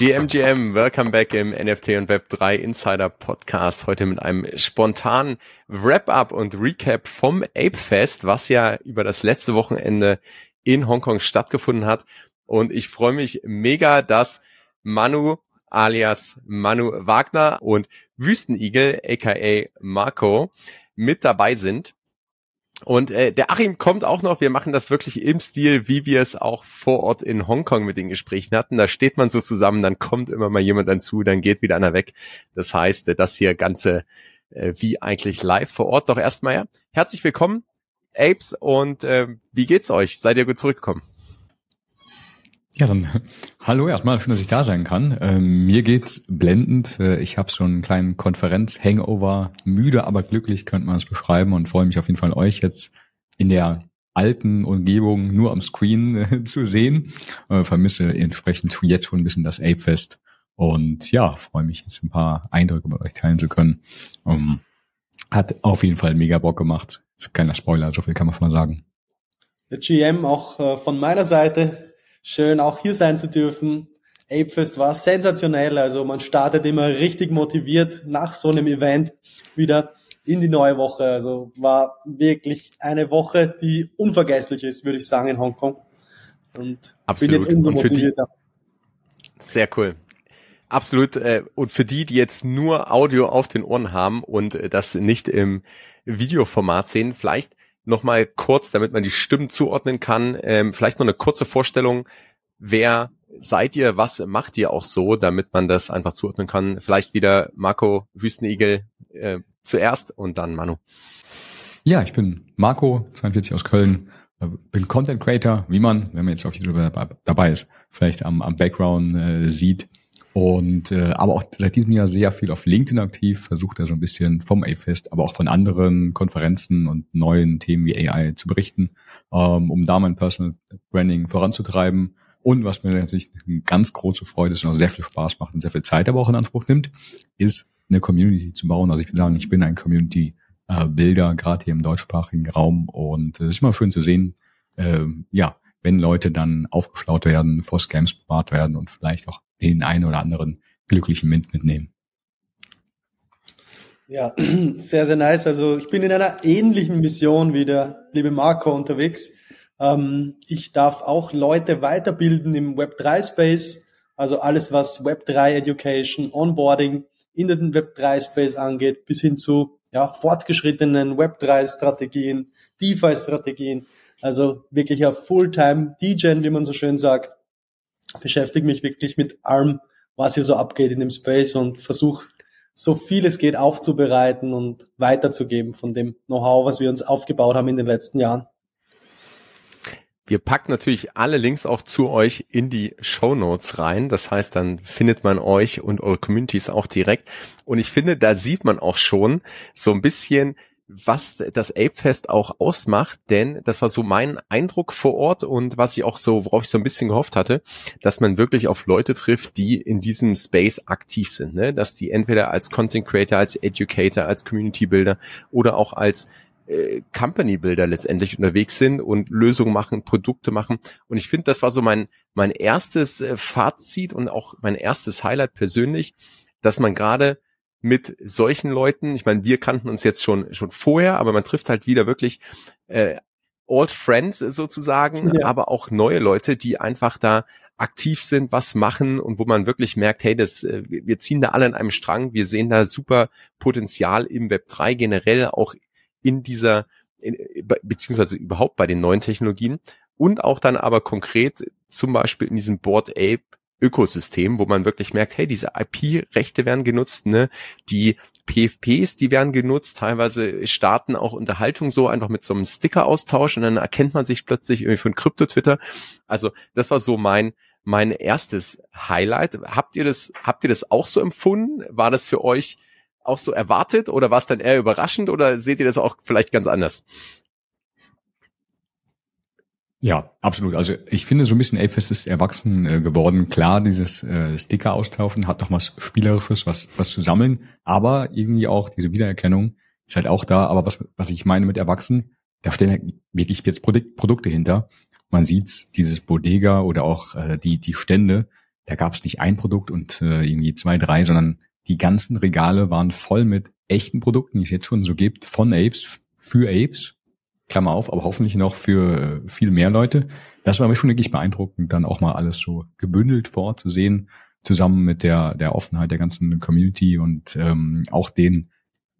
GMGM, welcome back im NFT und Web3 Insider Podcast. Heute mit einem spontanen Wrap-up und Recap vom Ape Fest, was ja über das letzte Wochenende in Hongkong stattgefunden hat. Und ich freue mich mega, dass Manu alias Manu Wagner und Wüstenigel aka Marco mit dabei sind. Und äh, der Achim kommt auch noch. Wir machen das wirklich im Stil, wie wir es auch vor Ort in Hongkong mit den Gesprächen hatten. Da steht man so zusammen, dann kommt immer mal jemand dazu, dann geht wieder einer weg. Das heißt, äh, das hier ganze äh, wie eigentlich live vor Ort. Doch erstmal ja, herzlich willkommen, Apes. Und äh, wie geht's euch? Seid ihr gut zurückgekommen? Ja, dann hallo erstmal, schön, dass ich da sein kann. Ähm, mir geht's blendend. Äh, ich habe schon einen kleinen Konferenz-Hangover, müde, aber glücklich könnte man es beschreiben und freue mich auf jeden Fall euch jetzt in der alten Umgebung nur am Screen äh, zu sehen. Äh, vermisse entsprechend jetzt schon ein bisschen das Ape-Fest und ja, freue mich jetzt ein paar Eindrücke mit euch teilen zu können. Ähm, hat auf jeden Fall mega Bock gemacht. Kleiner Spoiler, so viel kann man schon mal sagen. Der GM auch äh, von meiner Seite Schön auch hier sein zu dürfen. Apefest war sensationell. Also man startet immer richtig motiviert nach so einem Event wieder in die neue Woche. Also war wirklich eine Woche, die unvergesslich ist, würde ich sagen, in Hongkong. Und Absolut. bin jetzt umso motivierter. Sehr cool. Absolut. Äh, und für die, die jetzt nur Audio auf den Ohren haben und äh, das nicht im Videoformat sehen, vielleicht nochmal kurz, damit man die Stimmen zuordnen kann, ähm, vielleicht noch eine kurze Vorstellung, wer seid ihr, was macht ihr auch so, damit man das einfach zuordnen kann. Vielleicht wieder Marco Wüstenigel äh, zuerst und dann Manu. Ja, ich bin Marco, 42 aus Köln, äh, bin Content Creator, wie man, wenn man jetzt auf YouTube dabei ist, vielleicht am, am Background äh, sieht. Und äh, aber auch seit diesem Jahr sehr viel auf LinkedIn aktiv, versucht da so ein bisschen vom A-Fest, aber auch von anderen Konferenzen und neuen Themen wie AI zu berichten, ähm, um da mein Personal Branding voranzutreiben. Und was mir natürlich eine ganz große Freude ist und auch sehr viel Spaß macht und sehr viel Zeit aber auch in Anspruch nimmt, ist eine Community zu bauen. Also ich würde sagen, ich bin ein Community äh, gerade hier im deutschsprachigen Raum. Und es ist immer schön zu sehen, äh, ja, wenn Leute dann aufgeschlaut werden, vor Scams bewahrt werden und vielleicht auch den einen oder anderen glücklichen Mint mitnehmen. Ja, sehr, sehr nice. Also ich bin in einer ähnlichen Mission wie der liebe Marco unterwegs. Ähm, ich darf auch Leute weiterbilden im Web3-Space, also alles, was Web3-Education, Onboarding in den Web3-Space angeht, bis hin zu ja, fortgeschrittenen Web3-Strategien, DeFi-Strategien. Also wirklich ein Fulltime-DJ, wie man so schön sagt beschäftige mich wirklich mit allem, was hier so abgeht in dem Space und versuche so viel es geht aufzubereiten und weiterzugeben von dem Know-how, was wir uns aufgebaut haben in den letzten Jahren. Wir packen natürlich alle Links auch zu euch in die Show Notes rein. Das heißt, dann findet man euch und eure Communities auch direkt. Und ich finde, da sieht man auch schon so ein bisschen, was das Apefest auch ausmacht, denn das war so mein Eindruck vor Ort und was ich auch so, worauf ich so ein bisschen gehofft hatte, dass man wirklich auf Leute trifft, die in diesem Space aktiv sind, ne? dass die entweder als Content Creator, als Educator, als Community Builder oder auch als äh, Company Builder letztendlich unterwegs sind und Lösungen machen, Produkte machen. Und ich finde, das war so mein, mein erstes äh, Fazit und auch mein erstes Highlight persönlich, dass man gerade mit solchen Leuten, ich meine, wir kannten uns jetzt schon schon vorher, aber man trifft halt wieder wirklich äh, Old Friends sozusagen, ja. aber auch neue Leute, die einfach da aktiv sind, was machen und wo man wirklich merkt, hey, das, äh, wir ziehen da alle an einem Strang, wir sehen da super Potenzial im Web 3 generell auch in dieser in, beziehungsweise überhaupt bei den neuen Technologien. Und auch dann aber konkret zum Beispiel in diesem Board Ape Ökosystem, wo man wirklich merkt, hey, diese IP-Rechte werden genutzt, ne? Die PFPs, die werden genutzt, teilweise starten auch Unterhaltung so einfach mit so einem Sticker-Austausch und dann erkennt man sich plötzlich irgendwie von Krypto-Twitter. Also das war so mein mein erstes Highlight. Habt ihr das habt ihr das auch so empfunden? War das für euch auch so erwartet oder war es dann eher überraschend oder seht ihr das auch vielleicht ganz anders? Ja, absolut. Also ich finde so ein bisschen Apefest ist erwachsen äh, geworden. Klar, dieses äh, Sticker austauschen hat noch was Spielerisches, was, was zu sammeln, aber irgendwie auch diese Wiedererkennung ist halt auch da. Aber was, was ich meine mit erwachsen, da stehen halt wirklich jetzt Produk Produkte hinter. Man sieht dieses Bodega oder auch äh, die, die Stände, da gab es nicht ein Produkt und äh, irgendwie zwei, drei, sondern die ganzen Regale waren voll mit echten Produkten, die es jetzt schon so gibt, von Apes, für Apes, Klammer auf, aber hoffentlich noch für äh, viel mehr Leute. Das war mir schon wirklich beeindruckend, dann auch mal alles so gebündelt vor Ort zu sehen, zusammen mit der, der Offenheit der ganzen Community und ähm, auch den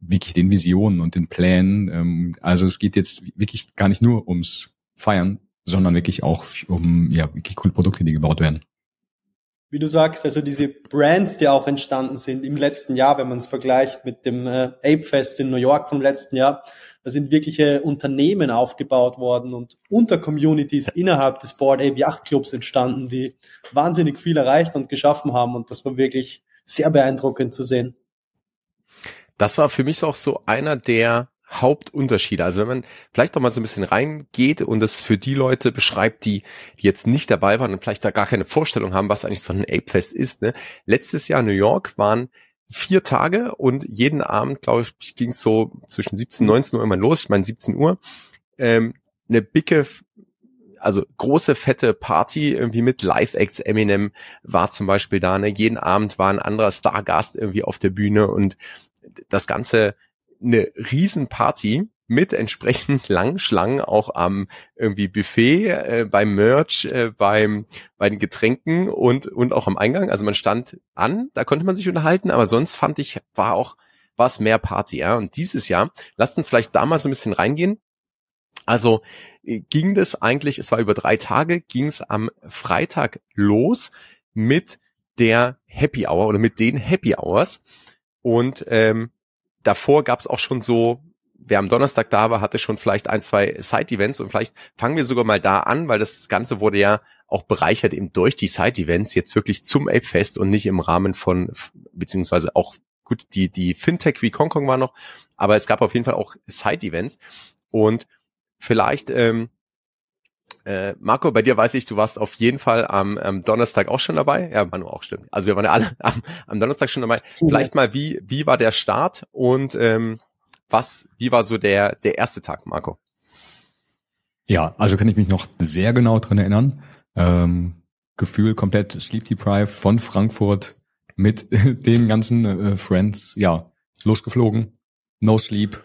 wirklich den Visionen und den Plänen. Ähm, also es geht jetzt wirklich gar nicht nur ums Feiern, sondern wirklich auch um ja wirklich coole Produkte, die gebaut werden. Wie du sagst, also diese Brands, die auch entstanden sind im letzten Jahr, wenn man es vergleicht mit dem äh, Ape Fest in New York vom letzten Jahr, da sind wirkliche Unternehmen aufgebaut worden und Untercommunities innerhalb des Board Ape Yacht Clubs entstanden, die wahnsinnig viel erreicht und geschaffen haben und das war wirklich sehr beeindruckend zu sehen. Das war für mich auch so einer der Hauptunterschiede. Also wenn man vielleicht noch mal so ein bisschen reingeht und es für die Leute beschreibt, die, jetzt nicht dabei waren und vielleicht da gar keine Vorstellung haben, was eigentlich so ein Ape-Fest ist. Ne? Letztes Jahr New York waren vier Tage und jeden Abend, glaube ich, ging es so zwischen 17 und 19 Uhr immer los. Ich meine 17 Uhr. Ähm, eine bicke, also große, fette Party irgendwie mit Live-Acts. Eminem war zum Beispiel da. Ne? Jeden Abend war ein anderer Stargast irgendwie auf der Bühne und das Ganze eine Riesenparty mit entsprechend langen Schlangen auch am irgendwie Buffet, äh, beim Merch, äh, beim bei den Getränken und und auch am Eingang. Also man stand an, da konnte man sich unterhalten, aber sonst fand ich war auch war es mehr Party, ja. Und dieses Jahr, lasst uns vielleicht da mal so ein bisschen reingehen. Also äh, ging das eigentlich, es war über drei Tage, ging es am Freitag los mit der Happy Hour oder mit den Happy Hours. Und ähm, davor gab es auch schon so, wer am Donnerstag da war, hatte schon vielleicht ein, zwei Side-Events und vielleicht fangen wir sogar mal da an, weil das Ganze wurde ja auch bereichert eben durch die Side-Events jetzt wirklich zum Ape-Fest und nicht im Rahmen von, beziehungsweise auch, gut, die, die Fintech wie Hongkong war noch, aber es gab auf jeden Fall auch Side-Events und vielleicht, ähm, äh, Marco, bei dir weiß ich, du warst auf jeden Fall am, am Donnerstag auch schon dabei. Ja, Manu auch stimmt. Also wir waren ja alle am, am Donnerstag schon dabei. Vielleicht mal, wie, wie war der Start und ähm, was, wie war so der, der erste Tag, Marco? Ja, also kann ich mich noch sehr genau dran erinnern. Ähm, Gefühl komplett sleep deprived von Frankfurt mit den ganzen äh, Friends, ja, losgeflogen. No sleep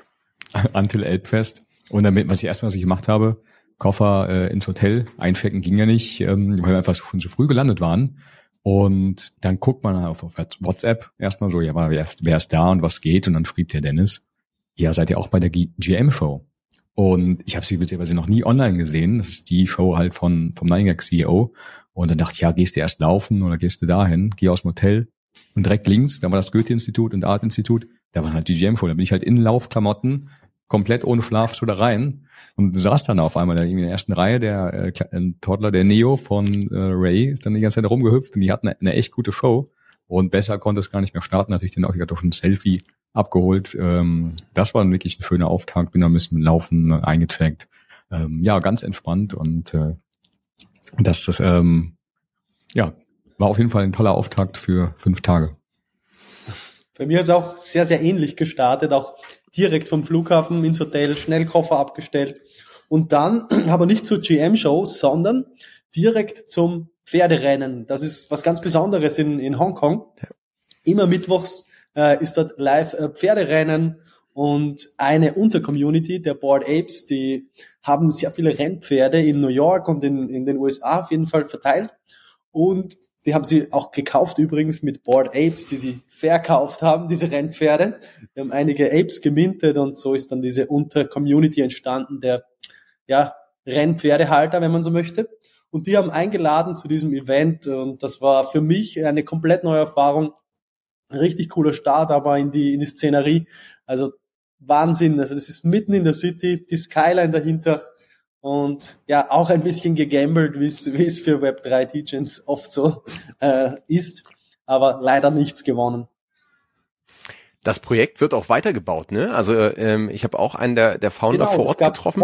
until Elbfest. Und damit, was ich erstmal, was ich gemacht habe, Koffer äh, ins Hotel einchecken ging ja nicht, ähm, weil wir einfach schon zu früh gelandet waren. Und dann guckt man auf, auf WhatsApp erstmal so, ja, wer, wer ist da und was geht? Und dann schrieb der Dennis, ja, seid ihr auch bei der GM-Show? Und ich habe sie witzigerweise noch nie online gesehen. Das ist die Show halt von vom Ninegack CEO. Und dann dachte ich, ja, gehst du erst laufen oder gehst du dahin? Geh aus dem Hotel. Und direkt links, da war das Goethe-Institut und Art-Institut, da war halt die GM-Show. Da bin ich halt in Laufklamotten komplett ohne Schlaf so da rein und saß dann auf einmal in der ersten Reihe, der äh, Toddler, der Neo von äh, Ray, ist dann die ganze Zeit rumgehüpft und die hatten eine, eine echt gute Show und besser konnte es gar nicht mehr starten, natürlich dann auch, ich hatte doch schon ein Selfie abgeholt. Ähm, das war wirklich ein schöner Auftakt, bin da ein bisschen Laufen äh, eingecheckt. Ähm, ja, ganz entspannt und äh, das ist, ähm, ja, war auf jeden Fall ein toller Auftakt für fünf Tage. Bei mir hat es auch sehr, sehr ähnlich gestartet, auch direkt vom Flughafen ins Hotel, schnell Koffer abgestellt und dann aber nicht zur GM-Show, sondern direkt zum Pferderennen. Das ist was ganz Besonderes in, in Hongkong. Immer mittwochs äh, ist dort live äh, Pferderennen und eine Untercommunity der Board Apes, die haben sehr viele Rennpferde in New York und in, in den USA auf jeden Fall verteilt. Und die haben sie auch gekauft übrigens mit Board Apes, die sie verkauft haben, diese Rennpferde. Wir haben einige Apes gemintet und so ist dann diese Unter-Community entstanden, der ja, Rennpferdehalter, wenn man so möchte. Und die haben eingeladen zu diesem Event und das war für mich eine komplett neue Erfahrung. Richtig cooler Start aber in die, in die Szenerie. Also Wahnsinn. Also das ist mitten in der City, die Skyline dahinter und ja, auch ein bisschen gegambelt, wie es, wie es für Web3 Teachings oft so äh, ist, aber leider nichts gewonnen. Das Projekt wird auch weitergebaut, ne? Also ähm, ich habe auch einen der, der Founder genau, vor Ort getroffen.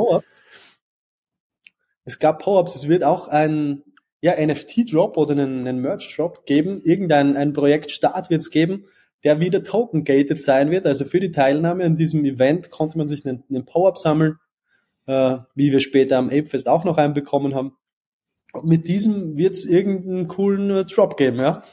Es gab Power-Ups, es wird auch ein ja, NFT-Drop oder einen, einen Merch-Drop geben. Irgendein ein Projektstart wird es geben, der wieder token-gated sein wird. Also für die Teilnahme an diesem Event konnte man sich einen, einen Power-Up sammeln äh, wie wir später am Apefest auch noch einen bekommen haben. mit diesem wird es irgendeinen coolen äh, Drop geben, ja.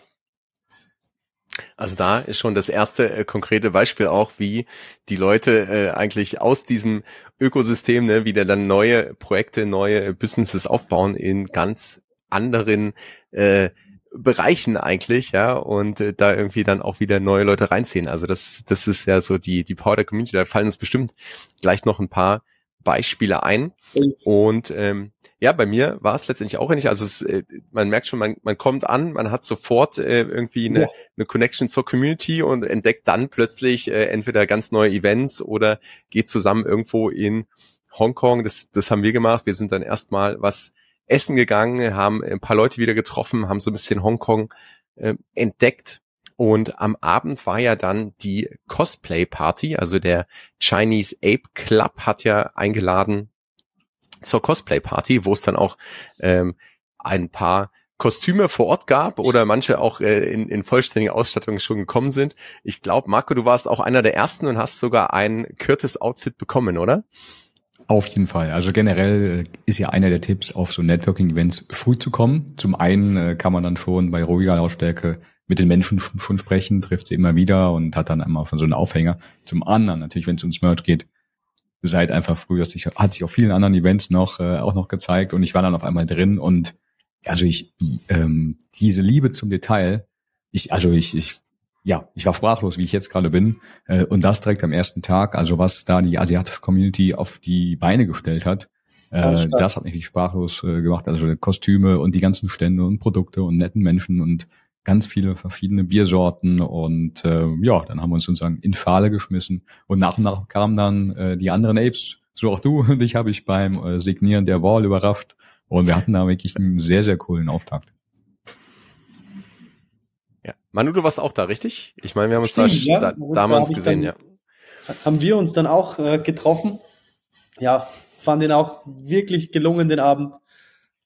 Also da ist schon das erste äh, konkrete Beispiel auch, wie die Leute äh, eigentlich aus diesem Ökosystem ne, wieder dann neue Projekte, neue Businesses aufbauen in ganz anderen äh, Bereichen eigentlich, ja, und äh, da irgendwie dann auch wieder neue Leute reinziehen. Also das, das ist ja so die, die Power der Community. Da fallen uns bestimmt gleich noch ein paar Beispiele ein. Und ähm, ja, bei mir war es letztendlich auch ähnlich. Also es, äh, man merkt schon, man, man kommt an, man hat sofort äh, irgendwie eine, ja. eine Connection zur Community und entdeckt dann plötzlich äh, entweder ganz neue Events oder geht zusammen irgendwo in Hongkong. Das, das haben wir gemacht. Wir sind dann erstmal was essen gegangen, haben ein paar Leute wieder getroffen, haben so ein bisschen Hongkong äh, entdeckt. Und am Abend war ja dann die Cosplay Party, also der Chinese Ape Club hat ja eingeladen zur Cosplay Party, wo es dann auch ähm, ein paar Kostüme vor Ort gab oder manche auch äh, in, in vollständiger Ausstattung schon gekommen sind. Ich glaube, Marco, du warst auch einer der ersten und hast sogar ein Curtis Outfit bekommen, oder? Auf jeden Fall. Also generell äh, ist ja einer der Tipps, auf so Networking-Events früh zu kommen. Zum einen äh, kann man dann schon bei ruhiger Lautstärke mit den Menschen schon sprechen, trifft sie immer wieder und hat dann einmal schon so einen Aufhänger. Zum anderen, natürlich, wenn es ums Merch geht, seid einfach früh, das hat sich auf vielen anderen Events noch äh, auch noch gezeigt und ich war dann auf einmal drin und also ich ähm, diese Liebe zum Detail, ich also ich ich ja, ich war sprachlos, wie ich jetzt gerade bin. Äh, und das direkt am ersten Tag, also was da die asiatische Community auf die Beine gestellt hat, äh, das hat mich sprachlos äh, gemacht. Also Kostüme und die ganzen Stände und Produkte und netten Menschen und ganz viele verschiedene Biersorten und äh, ja, dann haben wir uns sozusagen in Schale geschmissen und nach und nach kamen dann äh, die anderen Apes, so auch du und ich habe ich beim äh, Signieren der Wall überrascht und wir hatten da wirklich einen sehr, sehr coolen Auftakt. Manu, du warst auch da, richtig? Ich meine, wir haben uns Stimmt, da, ja. da damals da gesehen, dann, ja. Haben wir uns dann auch äh, getroffen. Ja, fand ihn auch wirklich gelungen, den Abend.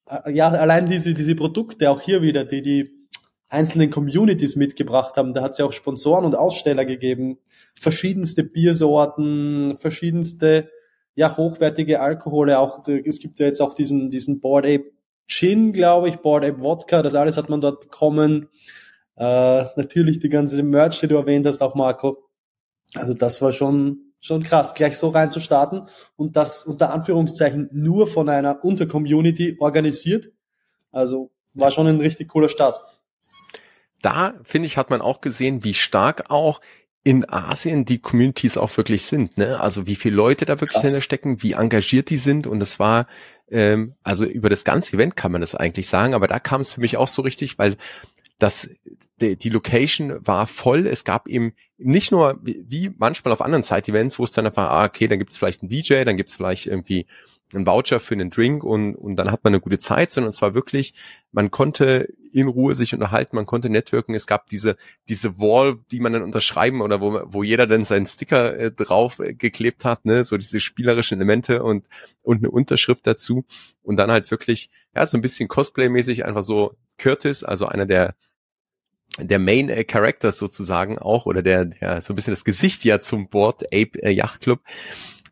Äh, ja, allein diese, diese Produkte, auch hier wieder, die die einzelnen Communities mitgebracht haben. Da hat es ja auch Sponsoren und Aussteller gegeben. Verschiedenste Biersorten, verschiedenste, ja, hochwertige Alkohole. Auch, es gibt ja jetzt auch diesen, diesen Board Ape Gin, glaube ich, Board Ape Wodka. Das alles hat man dort bekommen. Äh, natürlich die ganze Merch, die du erwähnt hast, auch Marco. Also das war schon, schon krass, gleich so reinzustarten und das unter Anführungszeichen nur von einer Untercommunity organisiert. Also war schon ein richtig cooler Start. Da, finde ich, hat man auch gesehen, wie stark auch in Asien die Communities auch wirklich sind. Ne? Also wie viele Leute da wirklich hinter stecken, wie engagiert die sind. Und es war, ähm, also über das ganze Event kann man das eigentlich sagen, aber da kam es für mich auch so richtig, weil das, die, die Location war voll. Es gab eben nicht nur wie, wie manchmal auf anderen Side-Events, wo es dann einfach, ah, okay, dann gibt es vielleicht einen DJ, dann gibt es vielleicht irgendwie einen Voucher für einen Drink und, und dann hat man eine gute Zeit, sondern es war wirklich, man konnte in Ruhe sich unterhalten, man konnte networken. Es gab diese, diese Wall, die man dann unterschreiben oder wo, wo jeder dann seinen Sticker äh, drauf äh, geklebt hat, ne, so diese spielerischen Elemente und, und eine Unterschrift dazu. Und dann halt wirklich, ja, so ein bisschen Cosplay-mäßig einfach so Curtis, also einer der, der Main äh, Characters sozusagen auch oder der, der so ein bisschen das Gesicht ja zum Board Ape äh, Yacht Club.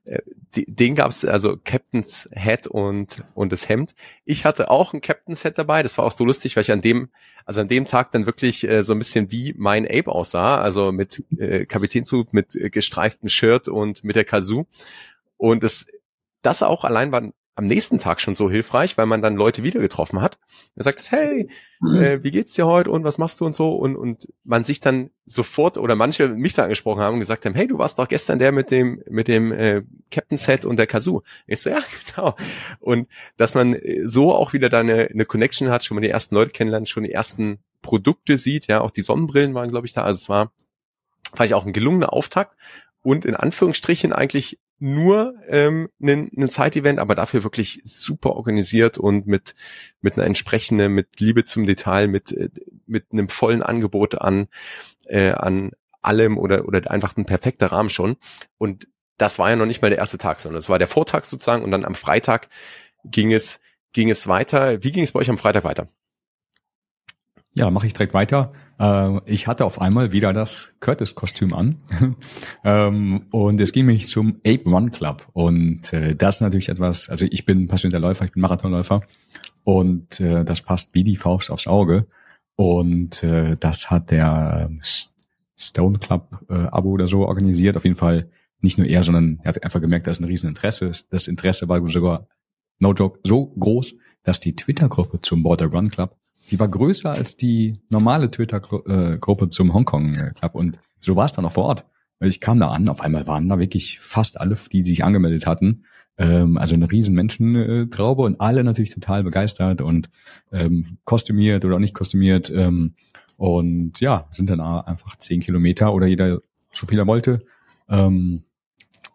Äh, den gab's also Captain's Hat und und das Hemd. Ich hatte auch ein Captain's Hat dabei. Das war auch so lustig, weil ich an dem also an dem Tag dann wirklich äh, so ein bisschen wie mein Ape aussah, also mit äh, Kapitänshut, mit äh, gestreiftem Shirt und mit der Kazoo. Und das das auch allein war am nächsten Tag schon so hilfreich, weil man dann Leute wieder getroffen hat. Er sagt, hey, äh, wie geht's dir heute und was machst du und so und und man sich dann sofort oder manche mich da angesprochen haben und gesagt haben, hey, du warst doch gestern der mit dem mit dem äh, Captain Set und der Kazoo. Ich so, ja, genau. Und dass man so auch wieder da eine, eine Connection hat, schon mal die ersten Leute kennenlernt, schon die ersten Produkte sieht, ja, auch die Sonnenbrillen waren, glaube ich, da. Also es war, fand ich auch ein gelungener Auftakt und in Anführungsstrichen eigentlich nur ähm, ein, ein Side-Event, aber dafür wirklich super organisiert und mit mit einer entsprechenden, mit Liebe zum Detail, mit äh, mit einem vollen Angebot an äh, an allem oder oder einfach ein perfekter Rahmen schon. Und das war ja noch nicht mal der erste Tag, sondern es war der Vortag sozusagen und dann am Freitag ging es ging es weiter. Wie ging es bei euch am Freitag weiter? Ja, mache ich direkt weiter. Äh, ich hatte auf einmal wieder das Curtis-Kostüm an. ähm, und es ging mich zum Ape Run Club. Und äh, das ist natürlich etwas, also ich bin passionierter Läufer, ich bin Marathonläufer. und äh, das passt wie die Faust aufs Auge. Und das hat der Stone Club Abo oder so organisiert. Auf jeden Fall nicht nur er, sondern er hat einfach gemerkt, da ist ein Rieseninteresse. Das Interesse war sogar, no joke, so groß, dass die Twitter-Gruppe zum Border Run Club, die war größer als die normale Twitter-Gruppe zum Hongkong Club. Und so war es dann auch vor Ort. Ich kam da an, auf einmal waren da wirklich fast alle, die sich angemeldet hatten. Ähm, also eine riesen Menschentraube und alle natürlich total begeistert und ähm, kostümiert oder nicht kostümiert. Ähm, und ja, sind dann einfach zehn Kilometer oder jeder so viel er wollte. Ähm,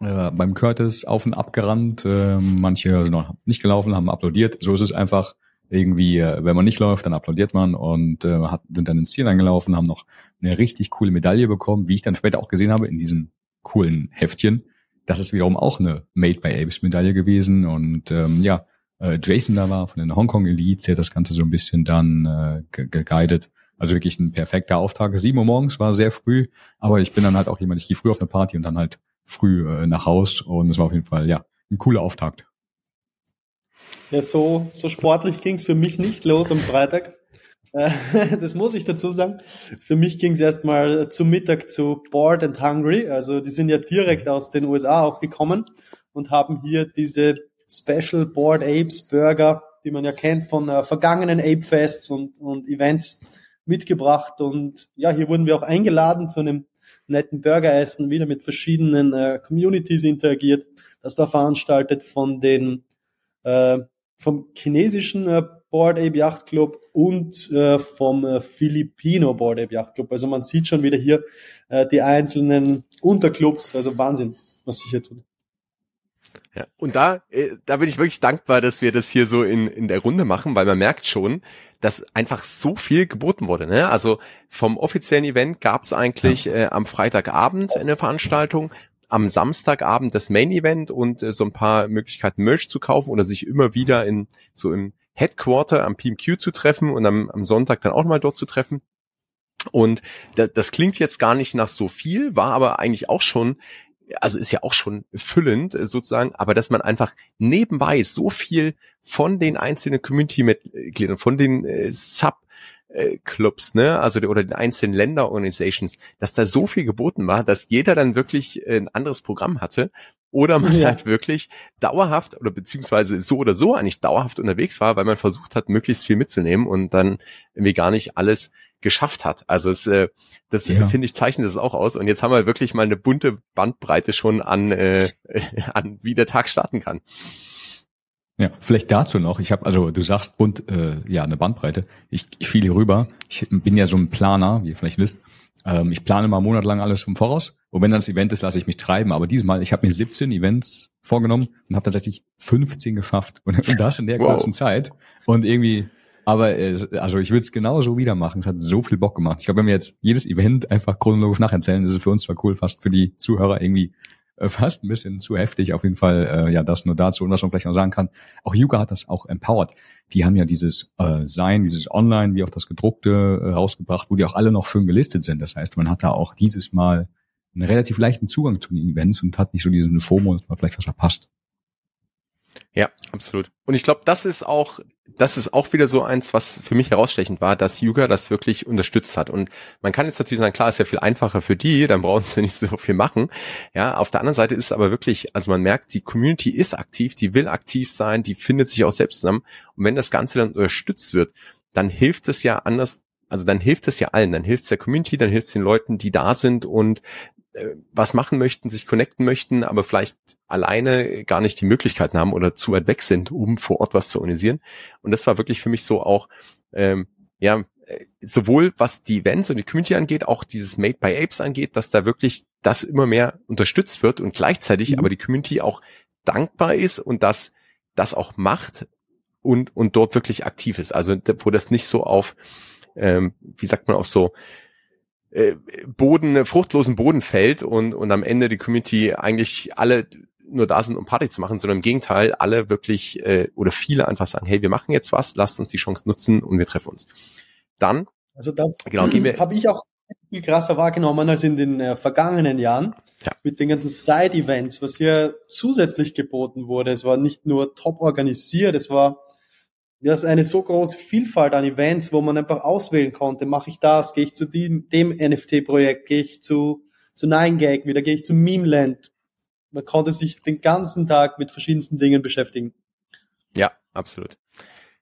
äh, beim Curtis auf und ab gerannt. Äh, manche sind noch nicht gelaufen, haben applaudiert. So ist es einfach irgendwie, äh, wenn man nicht läuft, dann applaudiert man und äh, hat, sind dann ins Ziel eingelaufen, haben noch eine richtig coole Medaille bekommen, wie ich dann später auch gesehen habe in diesem coolen Heftchen. Das ist wiederum auch eine Made by Apes Medaille gewesen und ähm, ja, äh, Jason da war von den Hongkong Elites, der hat das Ganze so ein bisschen dann äh, geguidet. Also wirklich ein perfekter Auftrag. Sieben Uhr morgens war sehr früh, aber ich bin dann halt auch jemand, ich gehe früh auf eine Party und dann halt früh äh, nach Haus und es war auf jeden Fall, ja, ein cooler Auftakt. Ja, so, so sportlich ging's für mich nicht los am Freitag. Äh, das muss ich dazu sagen. Für mich ging's erstmal zum Mittag zu Bored and Hungry. Also die sind ja direkt aus den USA auch gekommen und haben hier diese Special Bored Apes Burger, die man ja kennt von äh, vergangenen Ape Fests und, und Events mitgebracht. Und ja, hier wurden wir auch eingeladen zu einem netten Burgeressen, wieder mit verschiedenen äh, Communities interagiert. Das war veranstaltet von den äh, vom chinesischen äh, Board Ape Yacht Club und äh, vom äh, Filipino Board Ape Yacht Club. Also man sieht schon wieder hier äh, die einzelnen Unterclubs. Also Wahnsinn, was sich hier tut. Ja, und da, äh, da bin ich wirklich dankbar, dass wir das hier so in, in der Runde machen, weil man merkt schon, dass einfach so viel geboten wurde. Ne? Also vom offiziellen Event gab es eigentlich äh, am Freitagabend eine Veranstaltung, am Samstagabend das Main Event und äh, so ein paar Möglichkeiten Merch zu kaufen oder sich immer wieder in so im Headquarter am PMQ zu treffen und am, am Sonntag dann auch mal dort zu treffen. Und das, das klingt jetzt gar nicht nach so viel, war aber eigentlich auch schon also ist ja auch schon füllend äh, sozusagen, aber dass man einfach nebenbei so viel von den einzelnen Community-Mitgliedern, von den äh, Sub Clubs, ne, also oder den einzelnen Länderorganisations, dass da so viel geboten war, dass jeder dann wirklich ein anderes Programm hatte oder man ja. halt wirklich dauerhaft oder beziehungsweise so oder so eigentlich dauerhaft unterwegs war, weil man versucht hat, möglichst viel mitzunehmen und dann irgendwie gar nicht alles geschafft hat. Also es, äh, das ja. finde ich zeichnet das auch aus. Und jetzt haben wir wirklich mal eine bunte Bandbreite schon an, äh, an wie der Tag starten kann. Ja, vielleicht dazu noch. Ich habe, also du sagst bunt, äh, ja, eine Bandbreite. Ich, ich fiel hier rüber. Ich bin ja so ein Planer, wie ihr vielleicht wisst. Ähm, ich plane mal monatelang alles vom Voraus. Und wenn dann das Event ist, lasse ich mich treiben. Aber diesmal, ich habe mir 17 Events vorgenommen und habe tatsächlich 15 geschafft. Und, und das in der wow. kurzen Zeit. Und irgendwie aber es, also ich würde es genauso wieder machen. Es hat so viel Bock gemacht. Ich glaube, wenn wir jetzt jedes Event einfach chronologisch nacherzählen, ist es für uns zwar cool, fast für die Zuhörer irgendwie äh, fast ein bisschen zu heftig. Auf jeden Fall, äh, ja, das nur dazu. Und was man vielleicht noch sagen kann, auch Yuga hat das auch empowered. Die haben ja dieses äh, Sein, dieses Online, wie auch das gedruckte äh, rausgebracht, wo die auch alle noch schön gelistet sind. Das heißt, man hat da auch dieses Mal einen relativ leichten Zugang zu den Events und hat nicht so diesen FOMO, dass man vielleicht was verpasst. Ja, absolut. Und ich glaube, das ist auch, das ist auch wieder so eins, was für mich herausstechend war, dass Yuga das wirklich unterstützt hat. Und man kann jetzt natürlich sagen, klar, ist ja viel einfacher für die, dann brauchen sie nicht so viel machen. Ja, auf der anderen Seite ist es aber wirklich, also man merkt, die Community ist aktiv, die will aktiv sein, die findet sich auch selbst zusammen. Und wenn das Ganze dann unterstützt wird, dann hilft es ja anders, also dann hilft es ja allen, dann hilft es der Community, dann hilft es den Leuten, die da sind und was machen möchten, sich connecten möchten, aber vielleicht alleine gar nicht die Möglichkeiten haben oder zu weit weg sind, um vor Ort was zu organisieren. Und das war wirklich für mich so auch, ähm, ja, äh, sowohl was die Events und die Community angeht, auch dieses Made by Apes angeht, dass da wirklich das immer mehr unterstützt wird und gleichzeitig mhm. aber die Community auch dankbar ist und das, das auch macht und, und dort wirklich aktiv ist. Also wo das nicht so auf, ähm, wie sagt man, auf so äh, Boden, fruchtlosen Boden fällt und, und am Ende die Community eigentlich alle nur da sind, um Party zu machen, sondern im Gegenteil, alle wirklich äh, oder viele einfach sagen, hey, wir machen jetzt was, lasst uns die Chance nutzen und wir treffen uns. Dann, also das genau, habe ich auch viel krasser wahrgenommen als in den äh, vergangenen Jahren ja. mit den ganzen Side-Events, was hier zusätzlich geboten wurde. Es war nicht nur top organisiert, es war ist eine so große Vielfalt an Events, wo man einfach auswählen konnte, mache ich das, gehe ich zu dem, dem NFT-Projekt, gehe ich zu, zu 9gag, wieder gehe ich zu Memeland. Man konnte sich den ganzen Tag mit verschiedensten Dingen beschäftigen. Ja, absolut.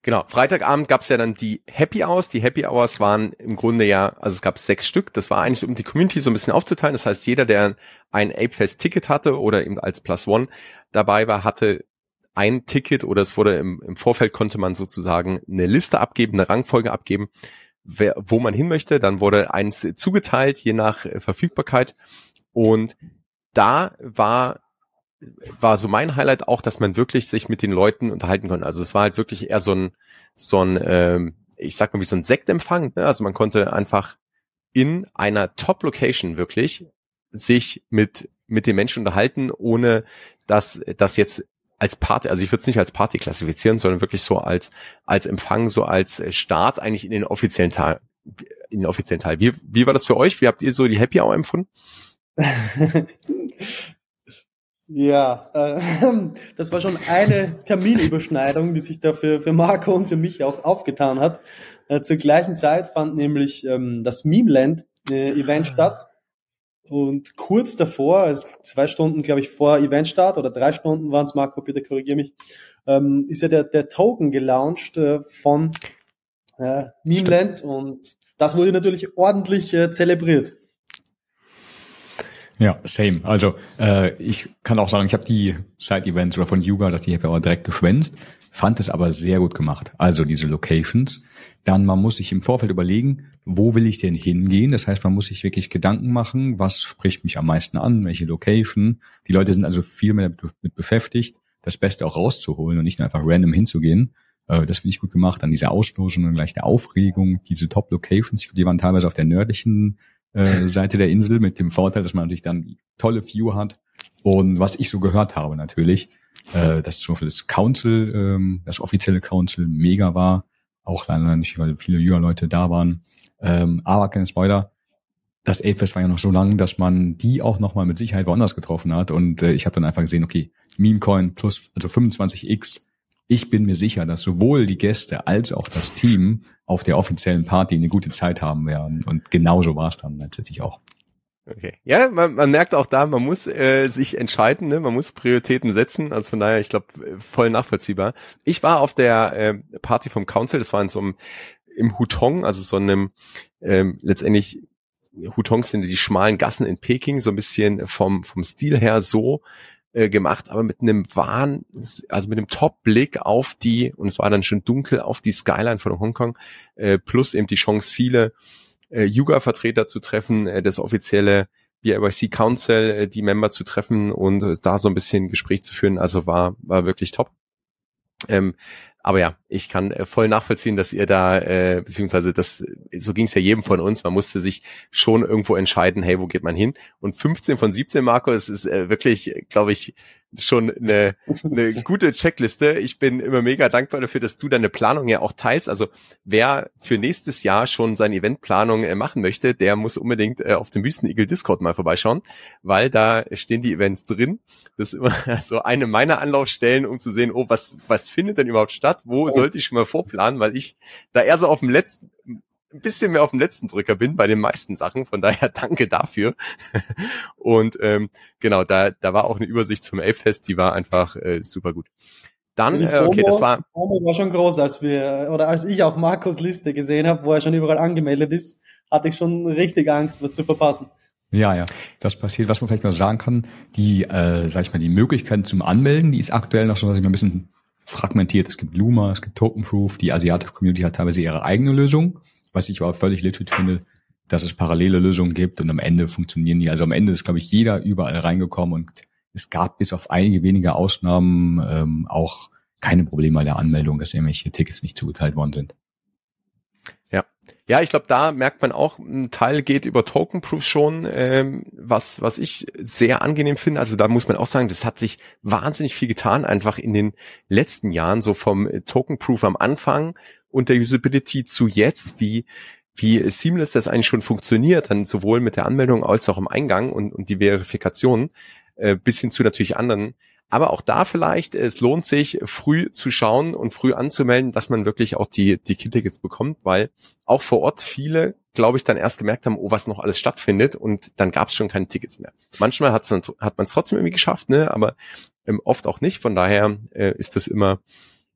Genau, Freitagabend gab's ja dann die Happy Hours. Die Happy Hours waren im Grunde ja, also es gab sechs Stück. Das war eigentlich, um die Community so ein bisschen aufzuteilen. Das heißt, jeder, der ein Apefest-Ticket hatte oder eben als Plus One dabei war, hatte ein Ticket oder es wurde im, im Vorfeld konnte man sozusagen eine Liste abgeben, eine Rangfolge abgeben, wer, wo man hin möchte. Dann wurde eins zugeteilt, je nach äh, Verfügbarkeit. Und da war war so mein Highlight auch, dass man wirklich sich mit den Leuten unterhalten konnte. Also es war halt wirklich eher so ein, so ein, ähm, ich sag mal wie so ein Sektempfang. Ne? Also man konnte einfach in einer Top-Location wirklich sich mit mit den Menschen unterhalten, ohne dass das jetzt als Party, also ich würde es nicht als Party klassifizieren, sondern wirklich so als als Empfang, so als Start eigentlich in den offiziellen Teil, in den offiziellen Teil. Wie wie war das für euch? Wie habt ihr so die Happy Hour empfunden? Ja, äh, das war schon eine Terminüberschneidung, die sich da für, für Marco und für mich auch aufgetan hat. Äh, zur gleichen Zeit fand nämlich ähm, das Memeland äh, Event ah. statt. Und kurz davor, also zwei Stunden, glaube ich, vor Eventstart oder drei Stunden waren es, Marco, bitte korrigier mich, ähm, ist ja der, der Token gelauncht äh, von äh, Memeland und das wurde natürlich ordentlich äh, zelebriert. Ja, same. Also äh, ich kann auch sagen, ich habe die Side-Events oder von Yuga, dass die habe ich auch direkt geschwänzt, fand es aber sehr gut gemacht. Also diese Locations. Dann man muss sich im Vorfeld überlegen, wo will ich denn hingehen? Das heißt, man muss sich wirklich Gedanken machen, was spricht mich am meisten an, welche Location. Die Leute sind also viel mehr damit beschäftigt, das Beste auch rauszuholen und nicht nur einfach random hinzugehen. Äh, das finde ich gut gemacht. Dann diese Auslosung und gleich der Aufregung, diese Top-Locations, die waren teilweise auf der nördlichen äh, Seite der Insel mit dem Vorteil, dass man natürlich dann tolle View hat. Und was ich so gehört habe natürlich, äh, dass zum Beispiel das Council, ähm, das offizielle Council mega war. Auch leider nicht, weil viele jünger Leute da waren. Ähm, aber keine Spoiler. Das Apefest war ja noch so lang, dass man die auch nochmal mit Sicherheit woanders getroffen hat. Und äh, ich habe dann einfach gesehen, okay, Memecoin plus, also 25x ich bin mir sicher, dass sowohl die Gäste als auch das Team auf der offiziellen Party eine gute Zeit haben werden. Und genauso war es dann letztendlich auch. Okay. Ja, man, man merkt auch da, man muss äh, sich entscheiden, ne? man muss Prioritäten setzen. Also von daher, ich glaube, voll nachvollziehbar. Ich war auf der äh, Party vom Council, das war in so einem im Hutong, also so einem ähm, letztendlich Hutongs sind die schmalen Gassen in Peking, so ein bisschen vom vom Stil her so äh, gemacht, aber mit einem Wahn, also mit einem Top-Blick auf die, und es war dann schon dunkel, auf die Skyline von Hongkong, äh, plus eben die Chance, viele äh, Yuga-Vertreter zu treffen, äh, das offizielle BIYC Council, äh, die Member zu treffen und äh, da so ein bisschen Gespräch zu führen. Also war, war wirklich top. Ähm, aber ja, ich kann äh, voll nachvollziehen, dass ihr da, äh, beziehungsweise das, so ging es ja jedem von uns, man musste sich schon irgendwo entscheiden, hey, wo geht man hin? Und 15 von 17, Marco, es ist äh, wirklich, glaube ich, schon eine, eine gute Checkliste. Ich bin immer mega dankbar dafür, dass du deine Planung ja auch teilst. Also wer für nächstes Jahr schon seine Eventplanung äh, machen möchte, der muss unbedingt äh, auf dem Wüsteneagle Discord mal vorbeischauen, weil da stehen die Events drin. Das ist immer so eine meiner Anlaufstellen, um zu sehen, oh, was, was findet denn überhaupt statt? Wo sollte ich schon mal vorplanen? Weil ich da eher so auf dem letzten, ein bisschen mehr auf dem letzten Drücker bin bei den meisten Sachen. Von daher danke dafür. Und ähm, genau, da, da war auch eine Übersicht zum Elffest, die war einfach äh, super gut. Dann, äh, okay, das war. Die war schon groß, als wir, oder als ich auch Markus Liste gesehen habe, wo er schon überall angemeldet ist, hatte ich schon richtig Angst, was zu verpassen. Ja, ja, das passiert. Was man vielleicht noch sagen kann, die, äh, sag ich mal, die Möglichkeiten zum Anmelden, die ist aktuell noch so, dass ich mal ein bisschen fragmentiert. Es gibt Luma, es gibt Tokenproof, die asiatische Community hat teilweise ihre eigene Lösung was ich aber völlig legit finde, dass es parallele Lösungen gibt und am Ende funktionieren die. Also am Ende ist, glaube ich, jeder überall reingekommen und es gab bis auf einige wenige Ausnahmen ähm, auch keine Probleme bei der Anmeldung, dass irgendwelche Tickets nicht zugeteilt worden sind. Ja, ich glaube, da merkt man auch, ein Teil geht über Token Proof schon, ähm, was was ich sehr angenehm finde. Also da muss man auch sagen, das hat sich wahnsinnig viel getan, einfach in den letzten Jahren, so vom Token Proof am Anfang und der Usability zu jetzt, wie wie seamless das eigentlich schon funktioniert, dann sowohl mit der Anmeldung als auch im Eingang und, und die Verifikation, äh, bis hin zu natürlich anderen Aber auch da vielleicht, es lohnt sich, früh zu schauen und früh anzumelden, dass man wirklich auch die, die Key-Tickets bekommt, weil auch vor Ort viele, glaube ich, dann erst gemerkt haben, oh, was noch alles stattfindet und dann gab es schon keine Tickets mehr. Manchmal hat's dann, hat man es trotzdem irgendwie geschafft, ne? aber ähm, oft auch nicht. Von daher äh, ist das immer,